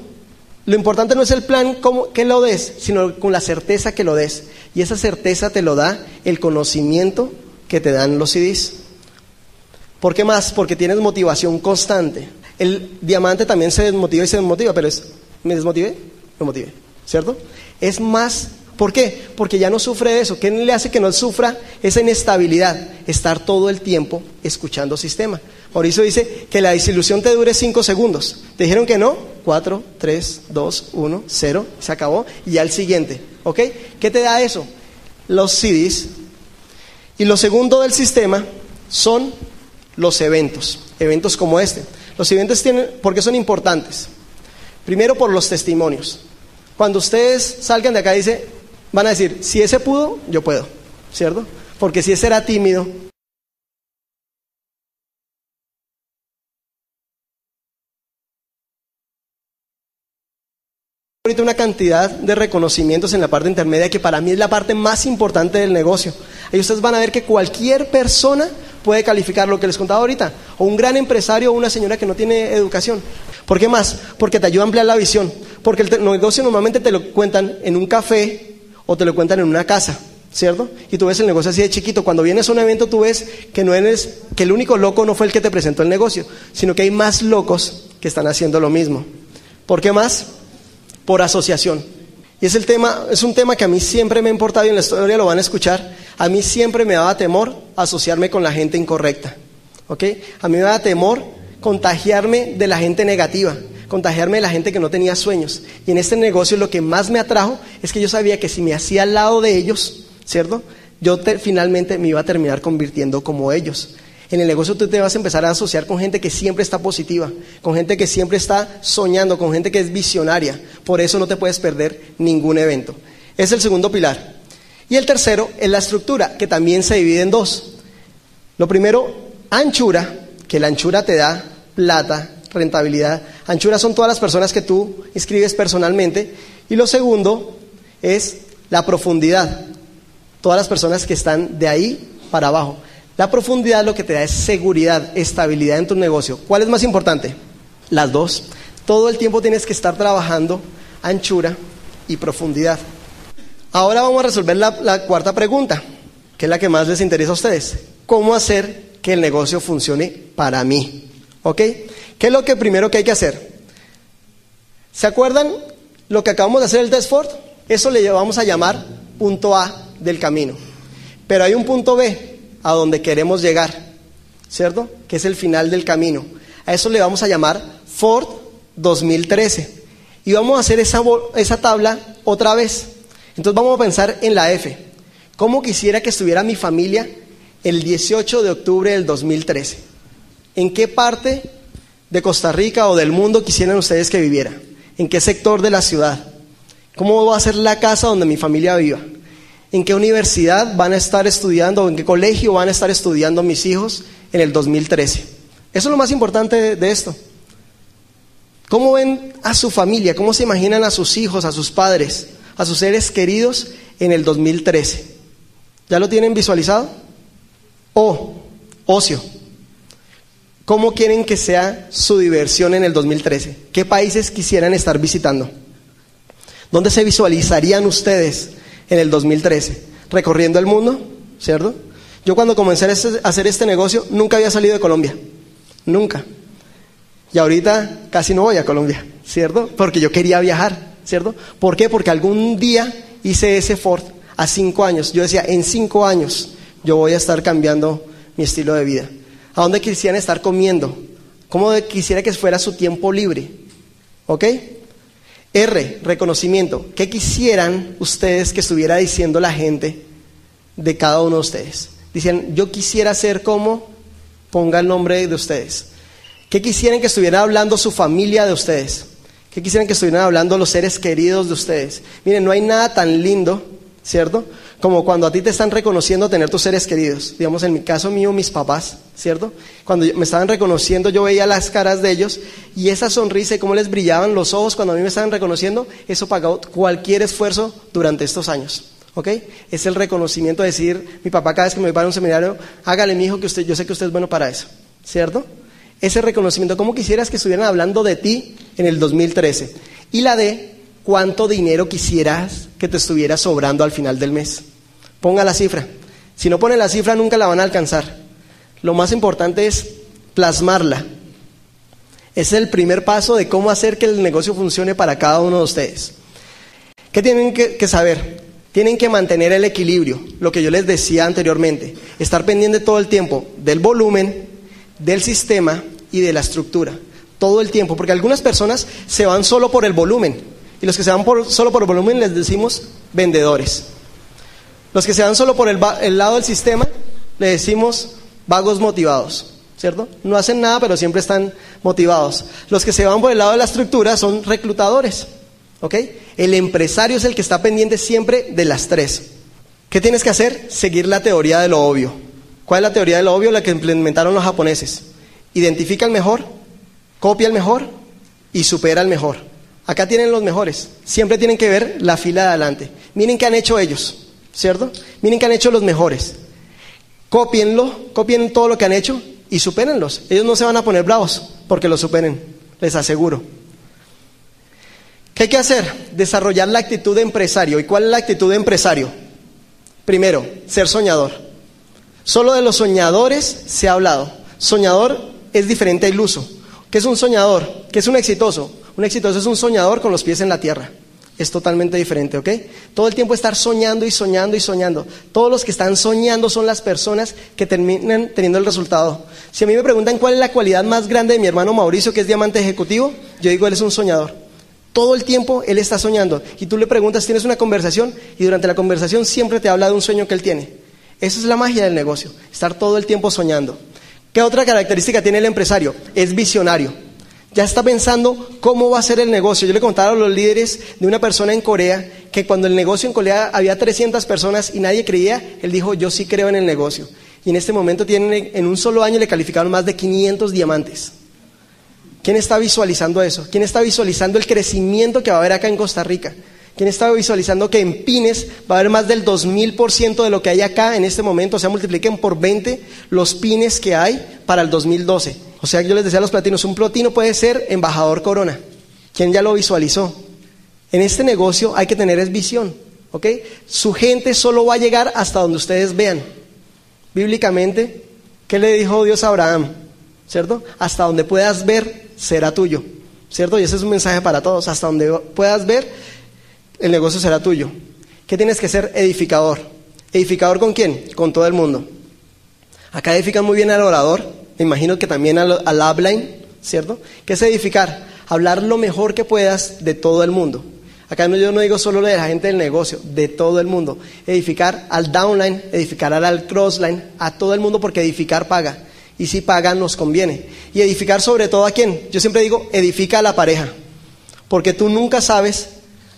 lo importante no es el plan como, que lo des, sino con la certeza que lo des. Y esa certeza te lo da el conocimiento que te dan los CDs. ¿Por qué más? Porque tienes motivación constante. El diamante también se desmotiva y se desmotiva, pero es, ¿me desmotivé? Me motivé, ¿cierto? Es más, ¿por qué? Porque ya no sufre eso. ¿Qué le hace que no sufra esa inestabilidad? Estar todo el tiempo escuchando sistema. Mauricio dice que la disilusión te dure 5 segundos. ¿Te dijeron que no? 4, 3, 2, 1, 0, se acabó y ya el siguiente. ¿Ok? ¿Qué te da eso? Los CDs. Y lo segundo del sistema son los eventos. Eventos como este. Los eventos tienen, ¿por qué son importantes? Primero por los testimonios. Cuando ustedes salgan de acá, dice, van a decir, si ese pudo, yo puedo, ¿cierto? Porque si ese era tímido, ahorita una cantidad de reconocimientos en la parte intermedia que para mí es la parte más importante del negocio. Ahí ustedes van a ver que cualquier persona puede calificar lo que les contaba ahorita, o un gran empresario o una señora que no tiene educación. ¿Por qué más? Porque te ayuda a ampliar la visión. Porque el negocio normalmente te lo cuentan en un café o te lo cuentan en una casa, ¿cierto? Y tú ves el negocio así de chiquito. Cuando vienes a un evento tú ves que no eres, que el único loco no fue el que te presentó el negocio, sino que hay más locos que están haciendo lo mismo. ¿Por qué más? Por asociación. Y es el tema, es un tema que a mí siempre me ha importado y en la historia lo van a escuchar. A mí siempre me daba temor asociarme con la gente incorrecta. ¿Ok? A mí me daba temor contagiarme de la gente negativa, contagiarme de la gente que no tenía sueños. Y en este negocio lo que más me atrajo es que yo sabía que si me hacía al lado de ellos, ¿cierto? Yo finalmente me iba a terminar convirtiendo como ellos. En el negocio tú te vas a empezar a asociar con gente que siempre está positiva, con gente que siempre está soñando, con gente que es visionaria. Por eso no te puedes perder ningún evento. Es el segundo pilar. Y el tercero es la estructura, que también se divide en dos. Lo primero, anchura, que la anchura te da plata, rentabilidad. Anchura son todas las personas que tú inscribes personalmente. Y lo segundo es la profundidad. Todas las personas que están de ahí para abajo. La profundidad lo que te da es seguridad, estabilidad en tu negocio. ¿Cuál es más importante? Las dos. Todo el tiempo tienes que estar trabajando anchura y profundidad. Ahora vamos a resolver la, cuarta pregunta, que es la que más les interesa a ustedes. ¿Cómo hacer que el negocio funcione para mí. ¿Ok? ¿Qué es lo que primero que hay que hacer? ¿Se acuerdan lo que acabamos de hacer el test Ford? Eso le vamos a llamar punto A del camino. Pero hay un punto B a donde queremos llegar, ¿cierto? Que es el final del camino. A eso le vamos a llamar Ford 2013. Y vamos a hacer esa, esa tabla otra vez. Entonces vamos a pensar en la F. ¿Cómo quisiera que estuviera mi familia el 18 de octubre del 2013? ¿En qué parte de Costa Rica o del mundo quisieran ustedes que viviera? ¿En qué sector de la ciudad? ¿Cómo va a ser la casa donde mi familia viva? ¿En qué universidad van a estar estudiando o en qué colegio van a estar estudiando mis hijos en el 2013? Eso es lo más importante de esto. ¿Cómo ven a su familia? ¿Cómo se imaginan a sus hijos, a sus padres, a sus seres queridos en el 2013? ¿Ya lo tienen visualizado? O, ocio. ¿Cómo quieren que sea su diversión en el 2013? ¿Qué países quisieran estar visitando? ¿Dónde se visualizarían ustedes en el 2013? ¿Recorriendo el mundo? ¿Cierto? Yo cuando comencé a hacer este negocio nunca había salido de Colombia. Nunca. Y ahorita casi no voy a Colombia, ¿cierto? Porque yo quería viajar, ¿cierto? ¿Por qué? Porque algún día hice ese Ford a cinco años. Yo decía, en cinco años yo voy a estar cambiando mi estilo de vida. ¿A dónde quisieran estar comiendo? ¿Cómo quisiera que fuera su tiempo libre? ¿Ok? R, reconocimiento. ¿Qué quisieran ustedes que estuviera diciendo la gente de cada uno de ustedes? Dicen, yo quisiera ser como, ponga el nombre de ustedes. ¿Qué quisieran que estuviera hablando su familia de ustedes? ¿Qué quisieran que estuvieran hablando los seres queridos de ustedes? Miren, no hay nada tan lindo, ¿cierto? Como cuando a ti te están reconociendo tener tus seres queridos. Digamos, en mi caso mío, mis papás, ¿cierto? Cuando me estaban reconociendo, yo veía las caras de ellos y esa sonrisa y cómo les brillaban los ojos cuando a mí me estaban reconociendo, eso pagó cualquier esfuerzo durante estos años. ¿Ok? Es el reconocimiento de decir, mi papá cada vez que me va a un seminario, hágale mi hijo que usted, yo sé que usted es bueno para eso, ¿cierto? ese reconocimiento. ¿Cómo quisieras que estuvieran hablando de ti en el 2013? Y la de cuánto dinero quisieras que te estuviera sobrando al final del mes. Ponga la cifra. Si no pone la cifra nunca la van a alcanzar. Lo más importante es plasmarla. Es el primer paso de cómo hacer que el negocio funcione para cada uno de ustedes. ¿Qué tienen que, que saber? Tienen que mantener el equilibrio, lo que yo les decía anteriormente, estar pendiente todo el tiempo del volumen, del sistema y de la estructura. Todo el tiempo, porque algunas personas se van solo por el volumen. Y los que se van solo por volumen les decimos vendedores. Los que se van solo por el, el lado del sistema le decimos vagos motivados. ¿Cierto? No hacen nada, pero siempre están motivados. Los que se van por el lado de la estructura son reclutadores. ¿Ok? El empresario es el que está pendiente siempre de las tres. ¿Qué tienes que hacer? Seguir la teoría de lo obvio. ¿Cuál es la teoría de lo obvio? La que implementaron los japoneses. Identifica el mejor, copia el mejor y supera el mejor. Acá tienen los mejores. Siempre tienen que ver la fila de adelante. Miren qué han hecho ellos, ¿cierto? Miren qué han hecho los mejores. Copienlo, copien todo lo que han hecho y supérenlos. Ellos no se van a poner bravos porque lo superen, les aseguro. ¿Qué hay que hacer? Desarrollar la actitud de empresario. ¿Y cuál es la actitud de empresario? Primero, ser soñador. Solo de los soñadores se ha hablado. Soñador es diferente a iluso. ¿Qué es un soñador? ¿Qué es un exitoso? Un exitoso es un soñador con los pies en la tierra. Es totalmente diferente, ¿ok? Todo el tiempo estar soñando y soñando y soñando. Todos los que están soñando son las personas que terminan teniendo el resultado. Si a mí me preguntan cuál es la cualidad más grande de mi hermano Mauricio, que es diamante ejecutivo, yo digo, él es un soñador. Todo el tiempo él está soñando. Y tú le preguntas, tienes una conversación y durante la conversación siempre te habla de un sueño que él tiene. Esa es la magia del negocio, estar todo el tiempo soñando. ¿Qué otra característica tiene el empresario? Es visionario. Ya está pensando cómo va a ser el negocio. Yo le contaba a los líderes de una persona en Corea que cuando el negocio en Corea había 300 personas y nadie creía, él dijo, yo sí creo en el negocio. Y en este momento tienen, en un solo año le calificaron más de 500 diamantes. ¿Quién está visualizando eso? ¿Quién está visualizando el crecimiento que va a haber acá en Costa Rica? ¿Quién estaba visualizando que en pines va a haber más del 2000% de lo que hay acá en este momento? O sea, multipliquen por 20 los pines que hay para el 2012. O sea, yo les decía a los platinos, un platino puede ser embajador corona. ¿Quién ya lo visualizó? En este negocio hay que tener es visión, ¿ok? Su gente solo va a llegar hasta donde ustedes vean. Bíblicamente, ¿qué le dijo Dios a Abraham? ¿Cierto? Hasta donde puedas ver será tuyo. ¿cierto? Y ese es un mensaje para todos. Hasta donde puedas ver, el negocio será tuyo. ¿Qué tienes que ser? Edificador. ¿Edificador con quién? Con todo el mundo. Acá edifican muy bien al orador, me imagino que también al, upline, ¿cierto? ¿Qué es edificar? Hablar lo mejor que puedas de todo el mundo. Acá yo no digo solo de la gente del negocio, de todo el mundo. Edificar al downline, edificar al crossline, a todo el mundo porque edificar paga. Y si paga nos conviene. Y edificar sobre todo a quién? Yo siempre digo, edifica a la pareja. Porque tú nunca sabes,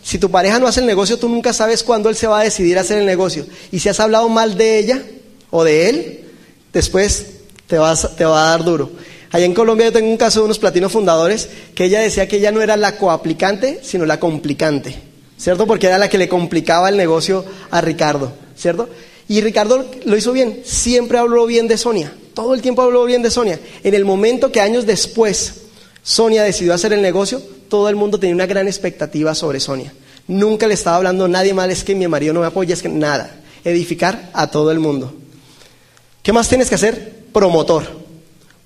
si tu pareja no hace el negocio, tú nunca sabes cuándo él se va a decidir a hacer el negocio. Y si has hablado mal de ella o de él, después te, va a dar duro. Allá en Colombia yo tengo un caso de unos platinos fundadores que ella decía que ella no era la coaplicante, sino la complicante, ¿cierto? Porque era la que le complicaba el negocio a Ricardo, ¿cierto? Y Ricardo lo hizo bien, siempre habló bien de Sonia, todo el tiempo habló bien de Sonia. En el momento que años después Sonia decidió hacer el negocio, todo el mundo tenía una gran expectativa sobre Sonia. Nunca le estaba hablando nadie mal, es que mi marido no me apoya, es que nada. Edificar a todo el mundo. ¿Qué más tienes que hacer? Promotor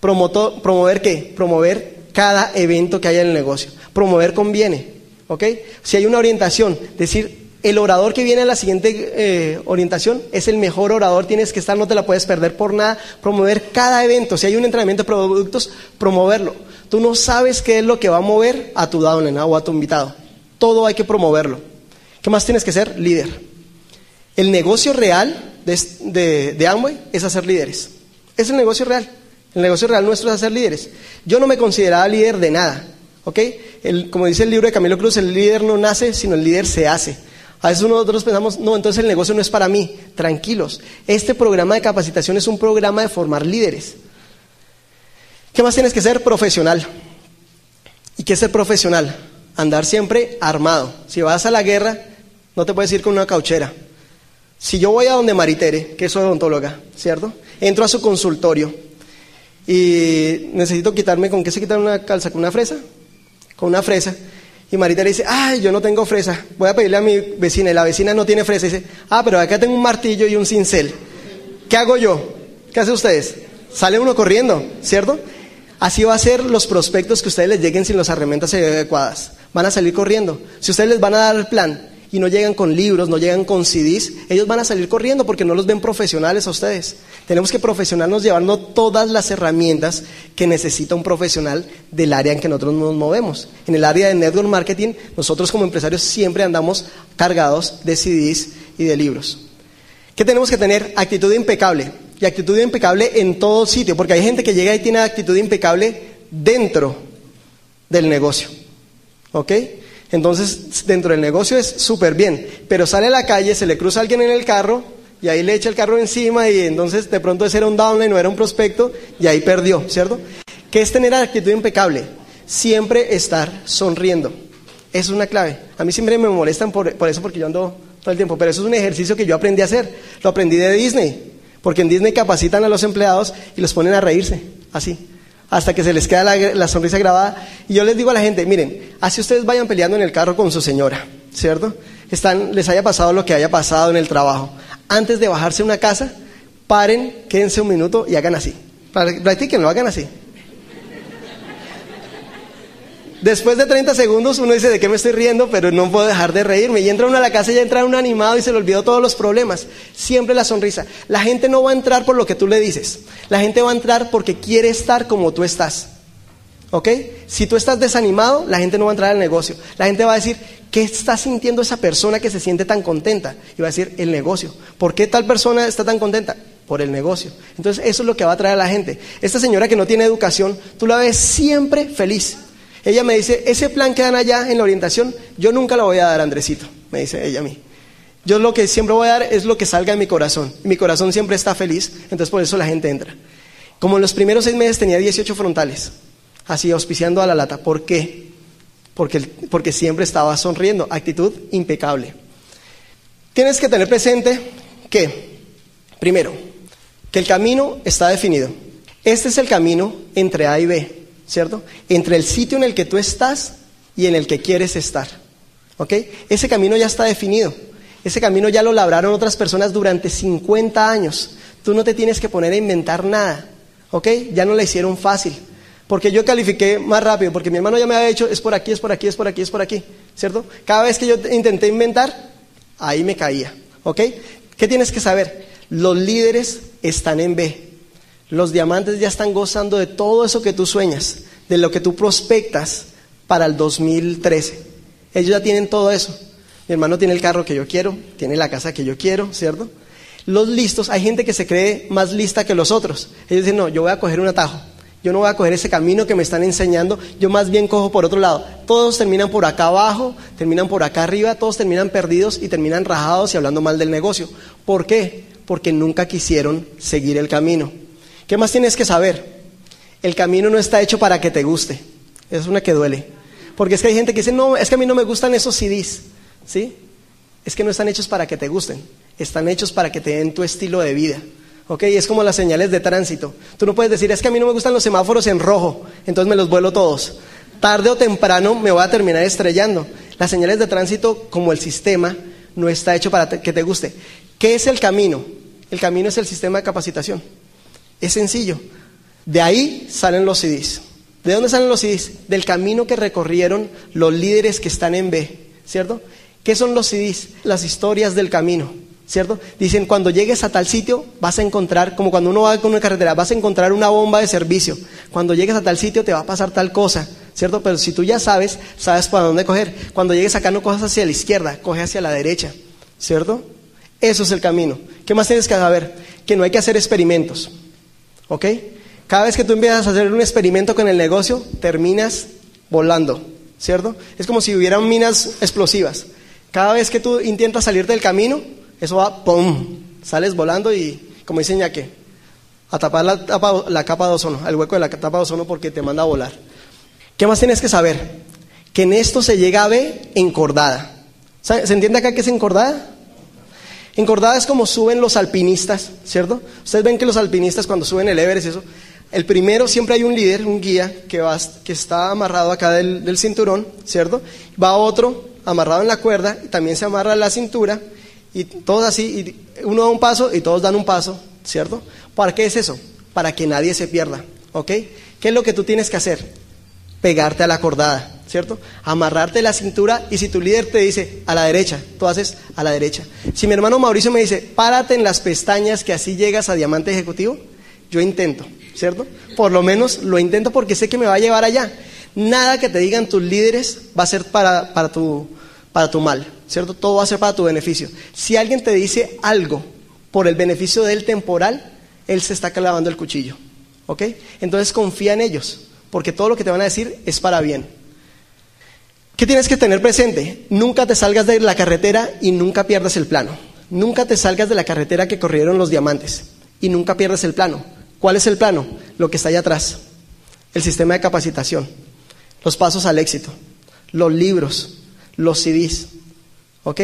promover qué? Promover cada evento que haya en el negocio. Promover conviene. ¿Ok? Si hay una orientación, decir, el orador que viene a la siguiente eh, orientación es el mejor orador, tienes que estar, no te la puedes perder por nada. Promover cada evento. Si hay un entrenamiento de productos, promoverlo. Tú no sabes qué es lo que va a mover a tu downline o a tu invitado. Todo hay que promoverlo. ¿Qué más tienes que ser? Líder. El negocio real de, de, de Amway es hacer líderes. Es el negocio real. El negocio real nuestro es hacer líderes. Yo no me consideraba líder de nada. ¿Ok? como dice el libro de Camilo Cruz, el líder no nace, sino el líder se hace. A veces nosotros pensamos, no, entonces el negocio no es para mí. Tranquilos. Este programa de capacitación es un programa de formar líderes. ¿Qué más tienes que ser? Profesional. ¿Y qué es ser profesional? Andar siempre armado. Si vas a la guerra, no te puedes ir con una cauchera. Si yo voy a donde Maritere, que es odontóloga, ¿cierto? Entro a su consultorio y necesito quitarme, ¿con qué se quita una calza? ¿Con una fresa? Con una fresa. Y Marita dice, ay, yo no tengo fresa, voy a pedirle a mi vecina, y la vecina no tiene fresa. Dice, ah, pero acá tengo un martillo y un cincel. ¿Qué hago yo? ¿Qué hacen ustedes? Sale uno corriendo, ¿cierto? Así va a ser los prospectos que ustedes les lleguen sin las herramientas adecuadas. Van a salir corriendo. Si ustedes les van a dar el plan y no llegan con libros, no llegan con CDs, ellos van a salir corriendo porque no los ven profesionales a ustedes. Tenemos que profesionarnos llevando todas las herramientas que necesita un profesional del área en que nosotros nos movemos. En el área de network marketing, nosotros como empresarios siempre andamos cargados de CDs y de libros. ¿Qué tenemos que tener? Actitud impecable. Y actitud impecable en todo sitio, porque hay gente que llega y tiene actitud impecable dentro del negocio. ¿Ok? Entonces, dentro del negocio es súper bien, pero sale a la calle, se le cruza alguien en el carro y ahí le echa el carro encima y entonces de pronto ese era un downline, no era un prospecto y ahí perdió, ¿cierto? ¿Qué es tener actitud impecable? Siempre estar sonriendo. Es una clave. A mí siempre me molestan por, por eso porque yo ando todo el tiempo, pero eso es un ejercicio que yo aprendí a hacer. Lo aprendí de Disney, porque en Disney capacitan a los empleados y los ponen a reírse, así hasta que se les queda la, sonrisa grabada. Y yo les digo a la gente, miren, así ustedes vayan peleando en el carro con su señora, ¿cierto? Están, les haya pasado lo que haya pasado en el trabajo. Antes de bajarse a una casa, paren, quédense un minuto y hagan así. Practiquenlo, hagan así. Después de 30 segundos uno dice, ¿de qué me estoy riendo? Pero no puedo dejar de reírme. Y entra uno a la casa y ya entra uno animado y se le olvidó todos los problemas. Siempre la sonrisa. La gente no va a entrar por lo que tú le dices. La gente va a entrar porque quiere estar como tú estás. ¿Ok? Si tú estás desanimado, la gente no va a entrar al negocio. La gente va a decir, ¿qué está sintiendo esa persona que se siente tan contenta? Y va a decir, el negocio. ¿Por qué tal persona está tan contenta? Por el negocio. Entonces, eso es lo que va a traer a la gente. Esta señora que no tiene educación, tú la ves siempre feliz. Ella me dice, ese plan que dan allá en la orientación, yo nunca lo voy a dar, Andresito, me dice ella a mí. Yo lo que siempre voy a dar es lo que salga de mi corazón. Mi corazón siempre está feliz, entonces por eso la gente entra. Como en los primeros seis meses tenía 18 frontales, así auspiciando a la lata. ¿Por qué? Porque, porque siempre estaba sonriendo, actitud impecable. Tienes que tener presente que, primero, que el camino está definido. Este es el camino entre A y B. ¿cierto? Entre el sitio en el que tú estás y en el que quieres estar. ¿Ok? Ese camino ya está definido. Ese camino ya lo labraron otras personas durante 50 años. Tú no te tienes que poner a inventar nada. ¿Ok? Ya no la hicieron fácil. Porque yo califiqué más rápido, porque mi hermano ya me había dicho, es por aquí, es por aquí, es por aquí, es por aquí, ¿cierto? Cada vez que yo intenté inventar, ahí me caía, ¿ok? ¿Qué tienes que saber? Los líderes están en B. Los diamantes ya están gozando de todo eso que tú sueñas, de lo que tú prospectas para el 2013. Ellos ya tienen todo eso. Mi hermano tiene el carro que yo quiero, tiene la casa que yo quiero, ¿cierto? Los listos, hay gente que se cree más lista que los otros. Ellos dicen, no, yo voy a coger un atajo. Yo no voy a coger ese camino que me están enseñando, yo más bien cojo por otro lado. Todos terminan por acá abajo, terminan por acá arriba, todos terminan perdidos y terminan rajados y hablando mal del negocio. ¿Por qué? Porque nunca quisieron seguir el camino. ¿Qué más tienes que saber? El camino no está hecho para que te guste. Es una que duele. Porque es que hay gente que dice, no, es que a mí no me gustan esos CDs. ¿Sí? Es que no están hechos para que te gusten. Están hechos para que te den tu estilo de vida. ¿Ok? Es como las señales de tránsito. Tú no puedes decir, es que a mí no me gustan los semáforos en rojo, entonces me los vuelo todos. Tarde o temprano me voy a terminar estrellando. Las señales de tránsito, como el sistema, no está hecho para que te guste. ¿Qué es el camino? El camino es el sistema de capacitación. Es sencillo. De ahí salen los CDs. ¿De dónde salen los CDs? Del camino que recorrieron los líderes que están en B, ¿cierto? ¿Qué son los CDs? Las historias del camino. ¿cierto? Dicen, cuando llegues a tal sitio vas a encontrar, como cuando uno va con una carretera, vas a encontrar una bomba de servicio. Cuando llegues a tal sitio te va a pasar tal cosa, ¿cierto? Pero si tú ya sabes, sabes para dónde coger. Cuando llegues acá no cojas hacia la izquierda, coge hacia la derecha, ¿cierto? Eso es el camino. ¿Qué más tienes que saber? Que no hay que hacer experimentos, ¿ok? Cada vez que tú empiezas a hacer un experimento con el negocio, terminas volando, ¿cierto? Es como si hubieran minas explosivas. Cada vez que tú intentas salir del camino, eso va, ¡pum! Sales volando y, como dicen ya que, a tapar la, capa de ozono, el hueco de la capa de ozono porque te manda a volar. ¿Qué más tienes que saber? Que en esto se llega a ver encordada. ¿Se entiende acá que es encordada? Encordada es como suben los alpinistas, ¿cierto? Ustedes ven que los alpinistas cuando suben el Everest, eso, el primero siempre hay un líder, un guía, que, va, que está amarrado acá del, del cinturón, ¿cierto? Va otro amarrado en la cuerda, y también se amarra la cintura, y todos así, uno da un paso y todos dan un paso, ¿cierto? ¿Para qué es eso? Para que nadie se pierda, ¿ok? ¿Qué es lo que tú tienes que hacer? Pegarte a la cordada, ¿cierto? Amarrarte la cintura y si tu líder te dice a la derecha, tú haces a la derecha. Si mi hermano Mauricio me dice, párate en las pestañas que así llegas a diamante ejecutivo, yo intento, ¿cierto? Por lo menos lo intento porque sé que me va a llevar allá. Nada que te digan tus líderes va a ser para, para, tu, para tu mal, ¿cierto? Todo va a ser para tu beneficio. Si alguien te dice algo por el beneficio del temporal, él se está clavando el cuchillo, ¿ok? Entonces confía en ellos, porque todo lo que te van a decir es para bien. ¿Qué tienes que tener presente? Nunca te salgas de la carretera y nunca pierdas el plano. Nunca te salgas de la carretera que corrieron los diamantes y nunca pierdas el plano. ¿Cuál es el plano? Lo que está allá atrás. El sistema de capacitación, los pasos al éxito, los libros, los CDs, ¿Ok?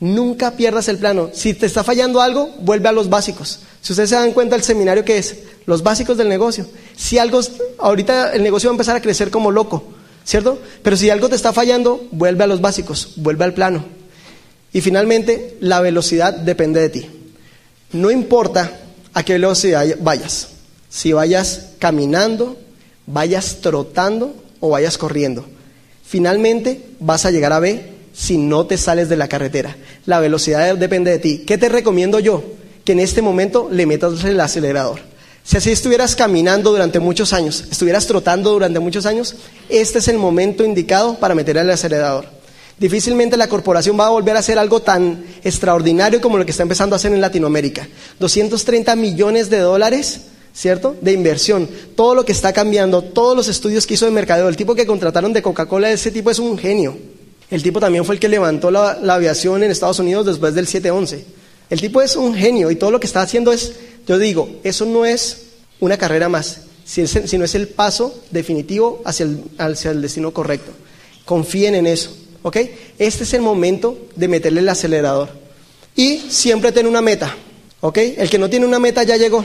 Nunca pierdas el plano. Si te está fallando algo, vuelve a los básicos. Si ustedes se dan cuenta el seminario que es, los básicos del negocio. Si algo, ahorita el negocio va a empezar a crecer como loco, ¿cierto? Pero si algo te está fallando, vuelve a los básicos, vuelve al plano. Y finalmente, la velocidad depende de ti. No importa a qué velocidad vayas. Si vayas caminando, vayas trotando o vayas corriendo. Finalmente vas a llegar a B si no te sales de la carretera. La velocidad depende de ti. ¿Qué te recomiendo yo? Que en este momento le metas el acelerador. Si así estuvieras caminando durante muchos años, estuvieras trotando durante muchos años, este es el momento indicado para meter el acelerador. Difícilmente la corporación va a volver a hacer algo tan extraordinario como lo que está empezando a hacer en Latinoamérica. 230 millones de dólares, ¿cierto? De inversión. Todo lo que está cambiando, todos los estudios que hizo de mercadeo, el tipo que contrataron de Coca-Cola, ese tipo es un genio. El tipo también fue el que levantó la, aviación en Estados Unidos después del 7-11. El tipo es un genio y todo lo que está haciendo es, yo digo, eso no es una carrera más, sino es el paso definitivo hacia el, destino correcto. Confíen en eso, ¿ok? Este es el momento de meterle el acelerador. Y siempre ten una meta, ¿ok? El que no tiene una meta ya llegó.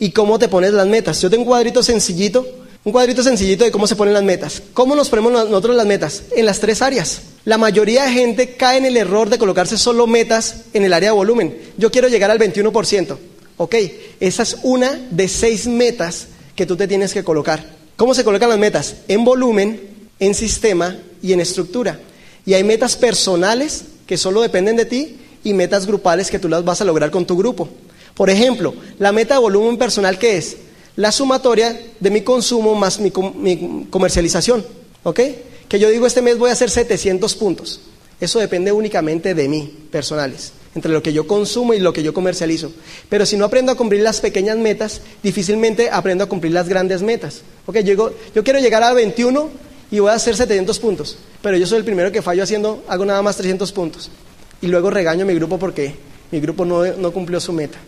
¿Y cómo te pones las metas? Yo tengo un cuadrito sencillito un cuadrito sencillito de cómo se ponen las metas. ¿Cómo nos ponemos nosotros las metas? En las tres áreas. La mayoría de gente cae en el error de colocarse solo metas en el área de volumen. Yo quiero llegar al 21%. Ok, esa es una de seis metas que tú te tienes que colocar. ¿Cómo se colocan las metas? En volumen, en sistema y en estructura. Y hay metas personales que solo dependen de ti y metas grupales que tú las vas a lograr con tu grupo. Por ejemplo, la meta de volumen personal, ¿qué es? La sumatoria de mi consumo más mi, comercialización. ¿Ok? Que yo digo, este mes voy a hacer 700 puntos. Eso depende únicamente de mí, personales, entre lo que yo consumo y lo que yo comercializo. Pero si no aprendo a cumplir las pequeñas metas, difícilmente aprendo a cumplir las grandes metas. ¿Ok? Yo, yo quiero llegar a 21 y voy a hacer 700 puntos, pero yo soy el primero que fallo haciendo, hago nada más 300 puntos. Y luego regaño a mi grupo porque mi grupo no, no cumplió su meta.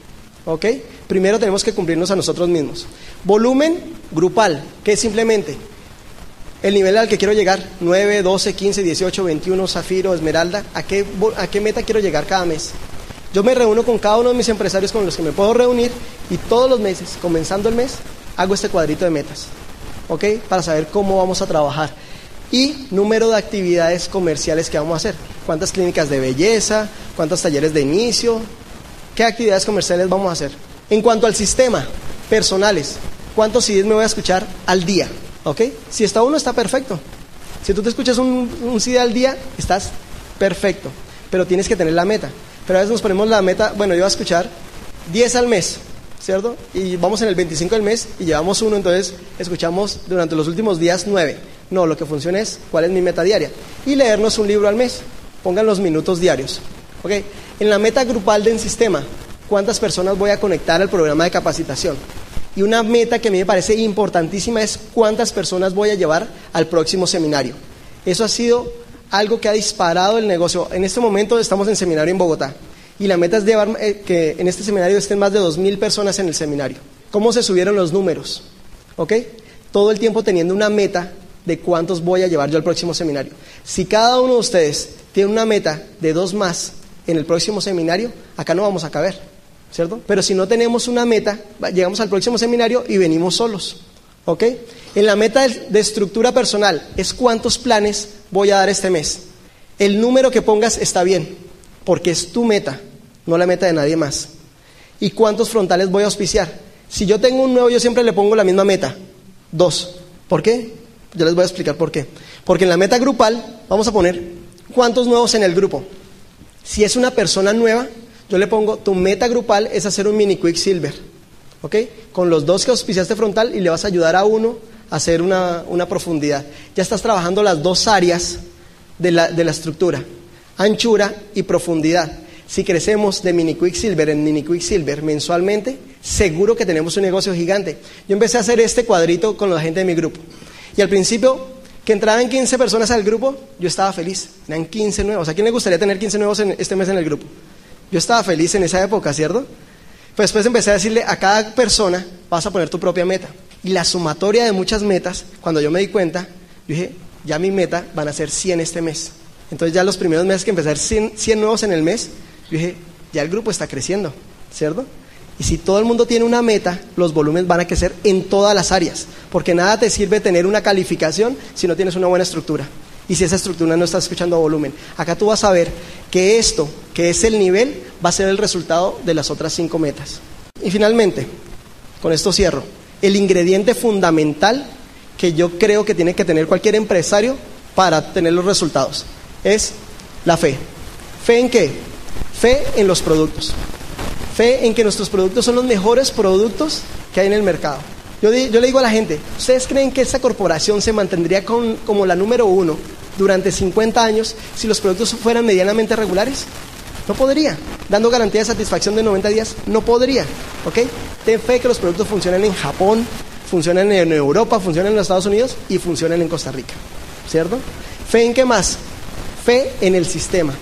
¿Ok? Primero tenemos que cumplirnos a nosotros mismos. Volumen grupal, que es simplemente el nivel al que quiero llegar, 9, 12, 15, 18, 21, zafiro, esmeralda, ¿a qué, ¿a qué meta quiero llegar cada mes? Yo me reúno con cada uno de mis empresarios con los que me puedo reunir y todos los meses, comenzando el mes, hago este cuadrito de metas, ¿ok? Para saber cómo vamos a trabajar. Y número de actividades comerciales que vamos a hacer. ¿Cuántas clínicas de belleza? ¿Cuántos talleres de inicio? ¿Qué actividades comerciales vamos a hacer? En cuanto al sistema, personales, ¿cuántos CDs me voy a escuchar al día? ¿Ok? Si está uno, está perfecto. Si tú te escuchas un, un CD al día, estás perfecto. Pero tienes que tener la meta. Pero a veces nos ponemos la meta, bueno, yo voy a escuchar 10 al mes, ¿cierto? Y vamos en el 25 del mes y llevamos uno, entonces escuchamos durante los últimos días 9. No, lo que funciona es cuál es mi meta diaria. Y leernos un libro al mes. Pongan los minutos diarios. ¿Ok? En la meta grupal del sistema, ¿cuántas personas voy a conectar al programa de capacitación? Y una meta que a mí me parece importantísima es cuántas personas voy a llevar al próximo seminario. Eso ha sido algo que ha disparado el negocio. En este momento estamos en seminario en Bogotá y la meta es llevar eh, que en este seminario estén más de 2.000 personas en el seminario. ¿Cómo se subieron los números? ¿Ok? Todo el tiempo teniendo una meta de cuántos voy a llevar yo al próximo seminario. Si cada uno de ustedes tiene una meta de dos más en el próximo seminario, acá no vamos a caber, ¿cierto? Pero si no tenemos una meta, llegamos al próximo seminario y venimos solos, ¿ok? En la meta de estructura personal es cuántos planes voy a dar este mes. El número que pongas está bien, porque es tu meta, no la meta de nadie más. ¿Y cuántos frontales voy a auspiciar? Si yo tengo un nuevo, yo siempre le pongo la misma meta, dos. ¿Por qué? Yo les voy a explicar por qué. Porque en la meta grupal vamos a poner cuántos nuevos en el grupo. Si es una persona nueva, yo le pongo tu meta grupal es hacer un mini Quicksilver. ¿Ok? Con los dos que auspiciaste frontal y le vas a ayudar a uno a hacer una, profundidad. Ya estás trabajando las dos áreas de la, de la estructura, anchura y profundidad. Si crecemos de mini Quicksilver en mini Quicksilver mensualmente, seguro que tenemos un negocio gigante. Yo empecé a hacer este cuadrito con la gente de mi grupo. Y al principio, que entraban 15 personas al grupo, yo estaba feliz. Eran 15 nuevos. ¿A quién le gustaría tener 15 nuevos en este mes en el grupo? Yo estaba feliz en esa época, ¿cierto? Pues después empecé a decirle a cada persona, vas a poner tu propia meta. Y la sumatoria de muchas metas, cuando yo me di cuenta, dije, ya mi meta van a ser 100 este mes. Entonces ya los primeros meses que hacer 100, 100 nuevos en el mes, dije, ya el grupo está creciendo, ¿cierto? Y si todo el mundo tiene una meta, los volúmenes van a crecer en todas las áreas, porque nada te sirve tener una calificación si no tienes una buena estructura. Y si esa estructura no está escuchando volumen, acá tú vas a ver que esto, que es el nivel, va a ser el resultado de las otras cinco metas. Y finalmente, con esto cierro, el ingrediente fundamental que yo creo que tiene que tener cualquier empresario para tener los resultados es la fe. ¿Fe en qué? Fe en los productos fe en que nuestros productos son los mejores productos que hay en el mercado. Yo, le digo a la gente, ¿ustedes creen que esta corporación se mantendría como la número uno durante 50 años si los productos fueran medianamente regulares? No podría. Dando garantía de satisfacción de 90 días, no podría. ¿Ok? Ten fe que los productos funcionan en Japón, funcionan en Europa, funcionan en los Estados Unidos y funcionan en Costa Rica. ¿Cierto? ¿Fe en qué más? Fe en el sistema.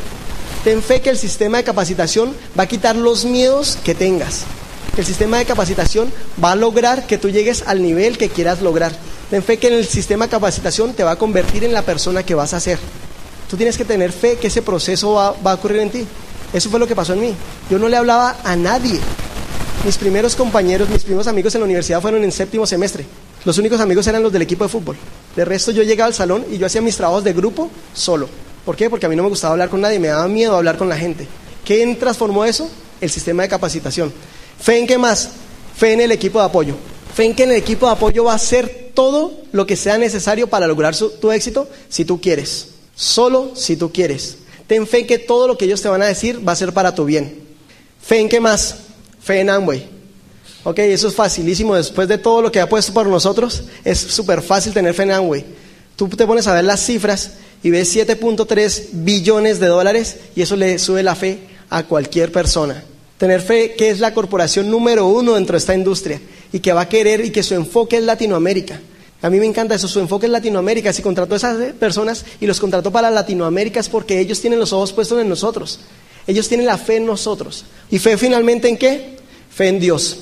Ten fe que el sistema de capacitación va a quitar los miedos que tengas. El sistema de capacitación va a lograr que tú llegues al nivel que quieras lograr. Ten fe que en el sistema de capacitación te va a convertir en la persona que vas a ser. Tú tienes que tener fe que ese proceso va, va a ocurrir en ti. Eso fue lo que pasó en mí. Yo no le hablaba a nadie. Mis primeros compañeros, mis primeros amigos en la universidad fueron en séptimo semestre. Los únicos amigos eran los del equipo de fútbol. De resto yo llegaba al salón y yo hacía mis trabajos de grupo solo. ¿Por qué? Porque a mí no me gustaba hablar con nadie, me daba miedo hablar con la gente. ¿Quién transformó eso? El sistema de capacitación. ¿Fe en qué más? Fe en el equipo de apoyo. Fe en que en el equipo de apoyo va a ser todo lo que sea necesario para lograr tu éxito si tú quieres. Solo si tú quieres. Ten fe que todo lo que ellos te van a decir va a ser para tu bien. ¿Fe en qué más? Fe en Amway. Ok, eso es facilísimo. Después de todo lo que ha puesto por nosotros, es súper fácil tener fe en Amway. Tú te pones a ver las cifras y ves 7.3 billones de dólares y eso le sube la fe a cualquier persona. Tener fe que es la corporación número uno dentro de esta industria y que va a querer y que su enfoque es Latinoamérica. A mí me encanta eso, su enfoque es Latinoamérica. Si contrató a esas personas y los contrató para Latinoamérica es porque ellos tienen los ojos puestos en nosotros. Ellos tienen la fe en nosotros. ¿Y fe finalmente en qué? Fe en Dios.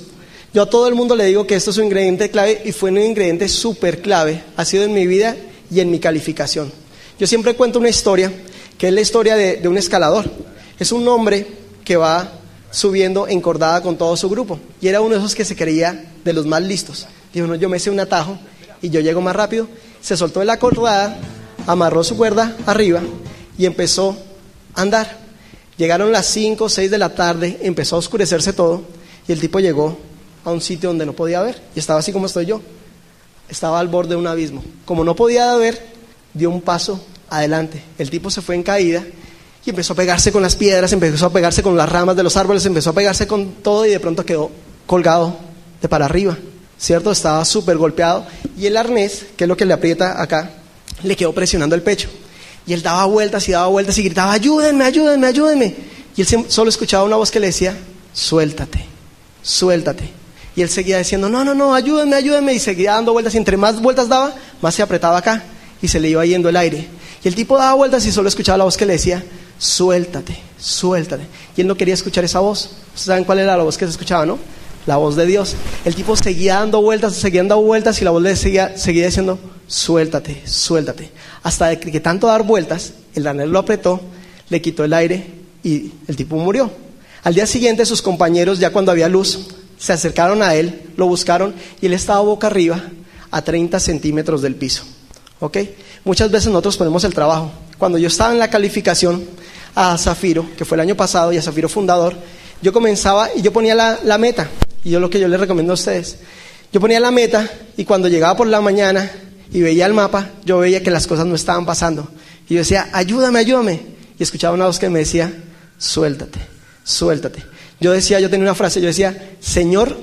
Yo a todo el mundo le digo que esto es un ingrediente clave y fue un ingrediente súper clave. Ha sido en mi vida y en mi calificación. Yo siempre cuento una historia, que es la historia de, de un escalador. Es un hombre que va subiendo encordada con todo su grupo. Y era uno de esos que se creía de los más listos. Dijo, no, yo me hice un atajo y yo llego más rápido. Se soltó de la cordada, amarró su cuerda arriba y empezó a andar. Llegaron las 5 o 6 de la tarde, empezó a oscurecerse todo y el tipo llegó a un sitio donde no podía ver y estaba así como estoy yo. Estaba al borde de un abismo. Como no podía ver, dio un paso adelante. El tipo se fue en caída y empezó a pegarse con las piedras, empezó a pegarse con las ramas de los árboles, empezó a pegarse con todo y de pronto quedó colgado de para arriba, ¿cierto? Estaba súper golpeado y el arnés, que es lo que le aprieta acá, le quedó presionando el pecho. Y él daba vueltas y daba vueltas y gritaba, ayúdenme, ayúdenme, ayúdenme. Y él solo escuchaba una voz que le decía, suéltate, suéltate. Y él seguía diciendo, no, no, no, ayúdenme, ayúdenme. Y seguía dando vueltas y entre más vueltas daba, más se apretaba acá y se le iba yendo el aire. El tipo daba vueltas y solo escuchaba la voz que le decía, suéltate, suéltate. Y él no quería escuchar esa voz. ¿Ustedes saben cuál era la voz que se escuchaba, no? La voz de Dios. El tipo seguía dando vueltas, seguía dando vueltas y la voz le seguía, seguía diciendo, suéltate, suéltate. Hasta que tanto dar vueltas, el anel lo apretó, le quitó el aire y el tipo murió. Al día siguiente sus compañeros, ya cuando había luz, se acercaron a él, lo buscaron y él estaba boca arriba a 30 centímetros del piso. ¿Ok? Muchas veces nosotros ponemos el trabajo. Cuando yo estaba en la calificación a Zafiro, que fue el año pasado, y a Zafiro fundador, yo comenzaba y yo ponía la, meta. Y yo lo que yo les recomiendo a ustedes, yo ponía la meta y cuando llegaba por la mañana y veía el mapa, yo veía que las cosas no estaban pasando. Y yo decía, ayúdame, ayúdame. Y escuchaba una voz que me decía, suéltate, suéltate. Yo decía, yo tenía una frase, yo decía, Señor,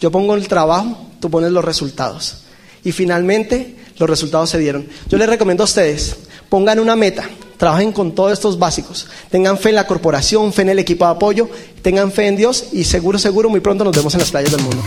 yo pongo el trabajo, tú pones los resultados. Y finalmente los resultados se dieron. Yo les recomiendo a ustedes, pongan una meta, trabajen con todos estos básicos, tengan fe en la corporación, fe en el equipo de apoyo, tengan fe en Dios y seguro, seguro, muy pronto nos vemos en las playas del mundo.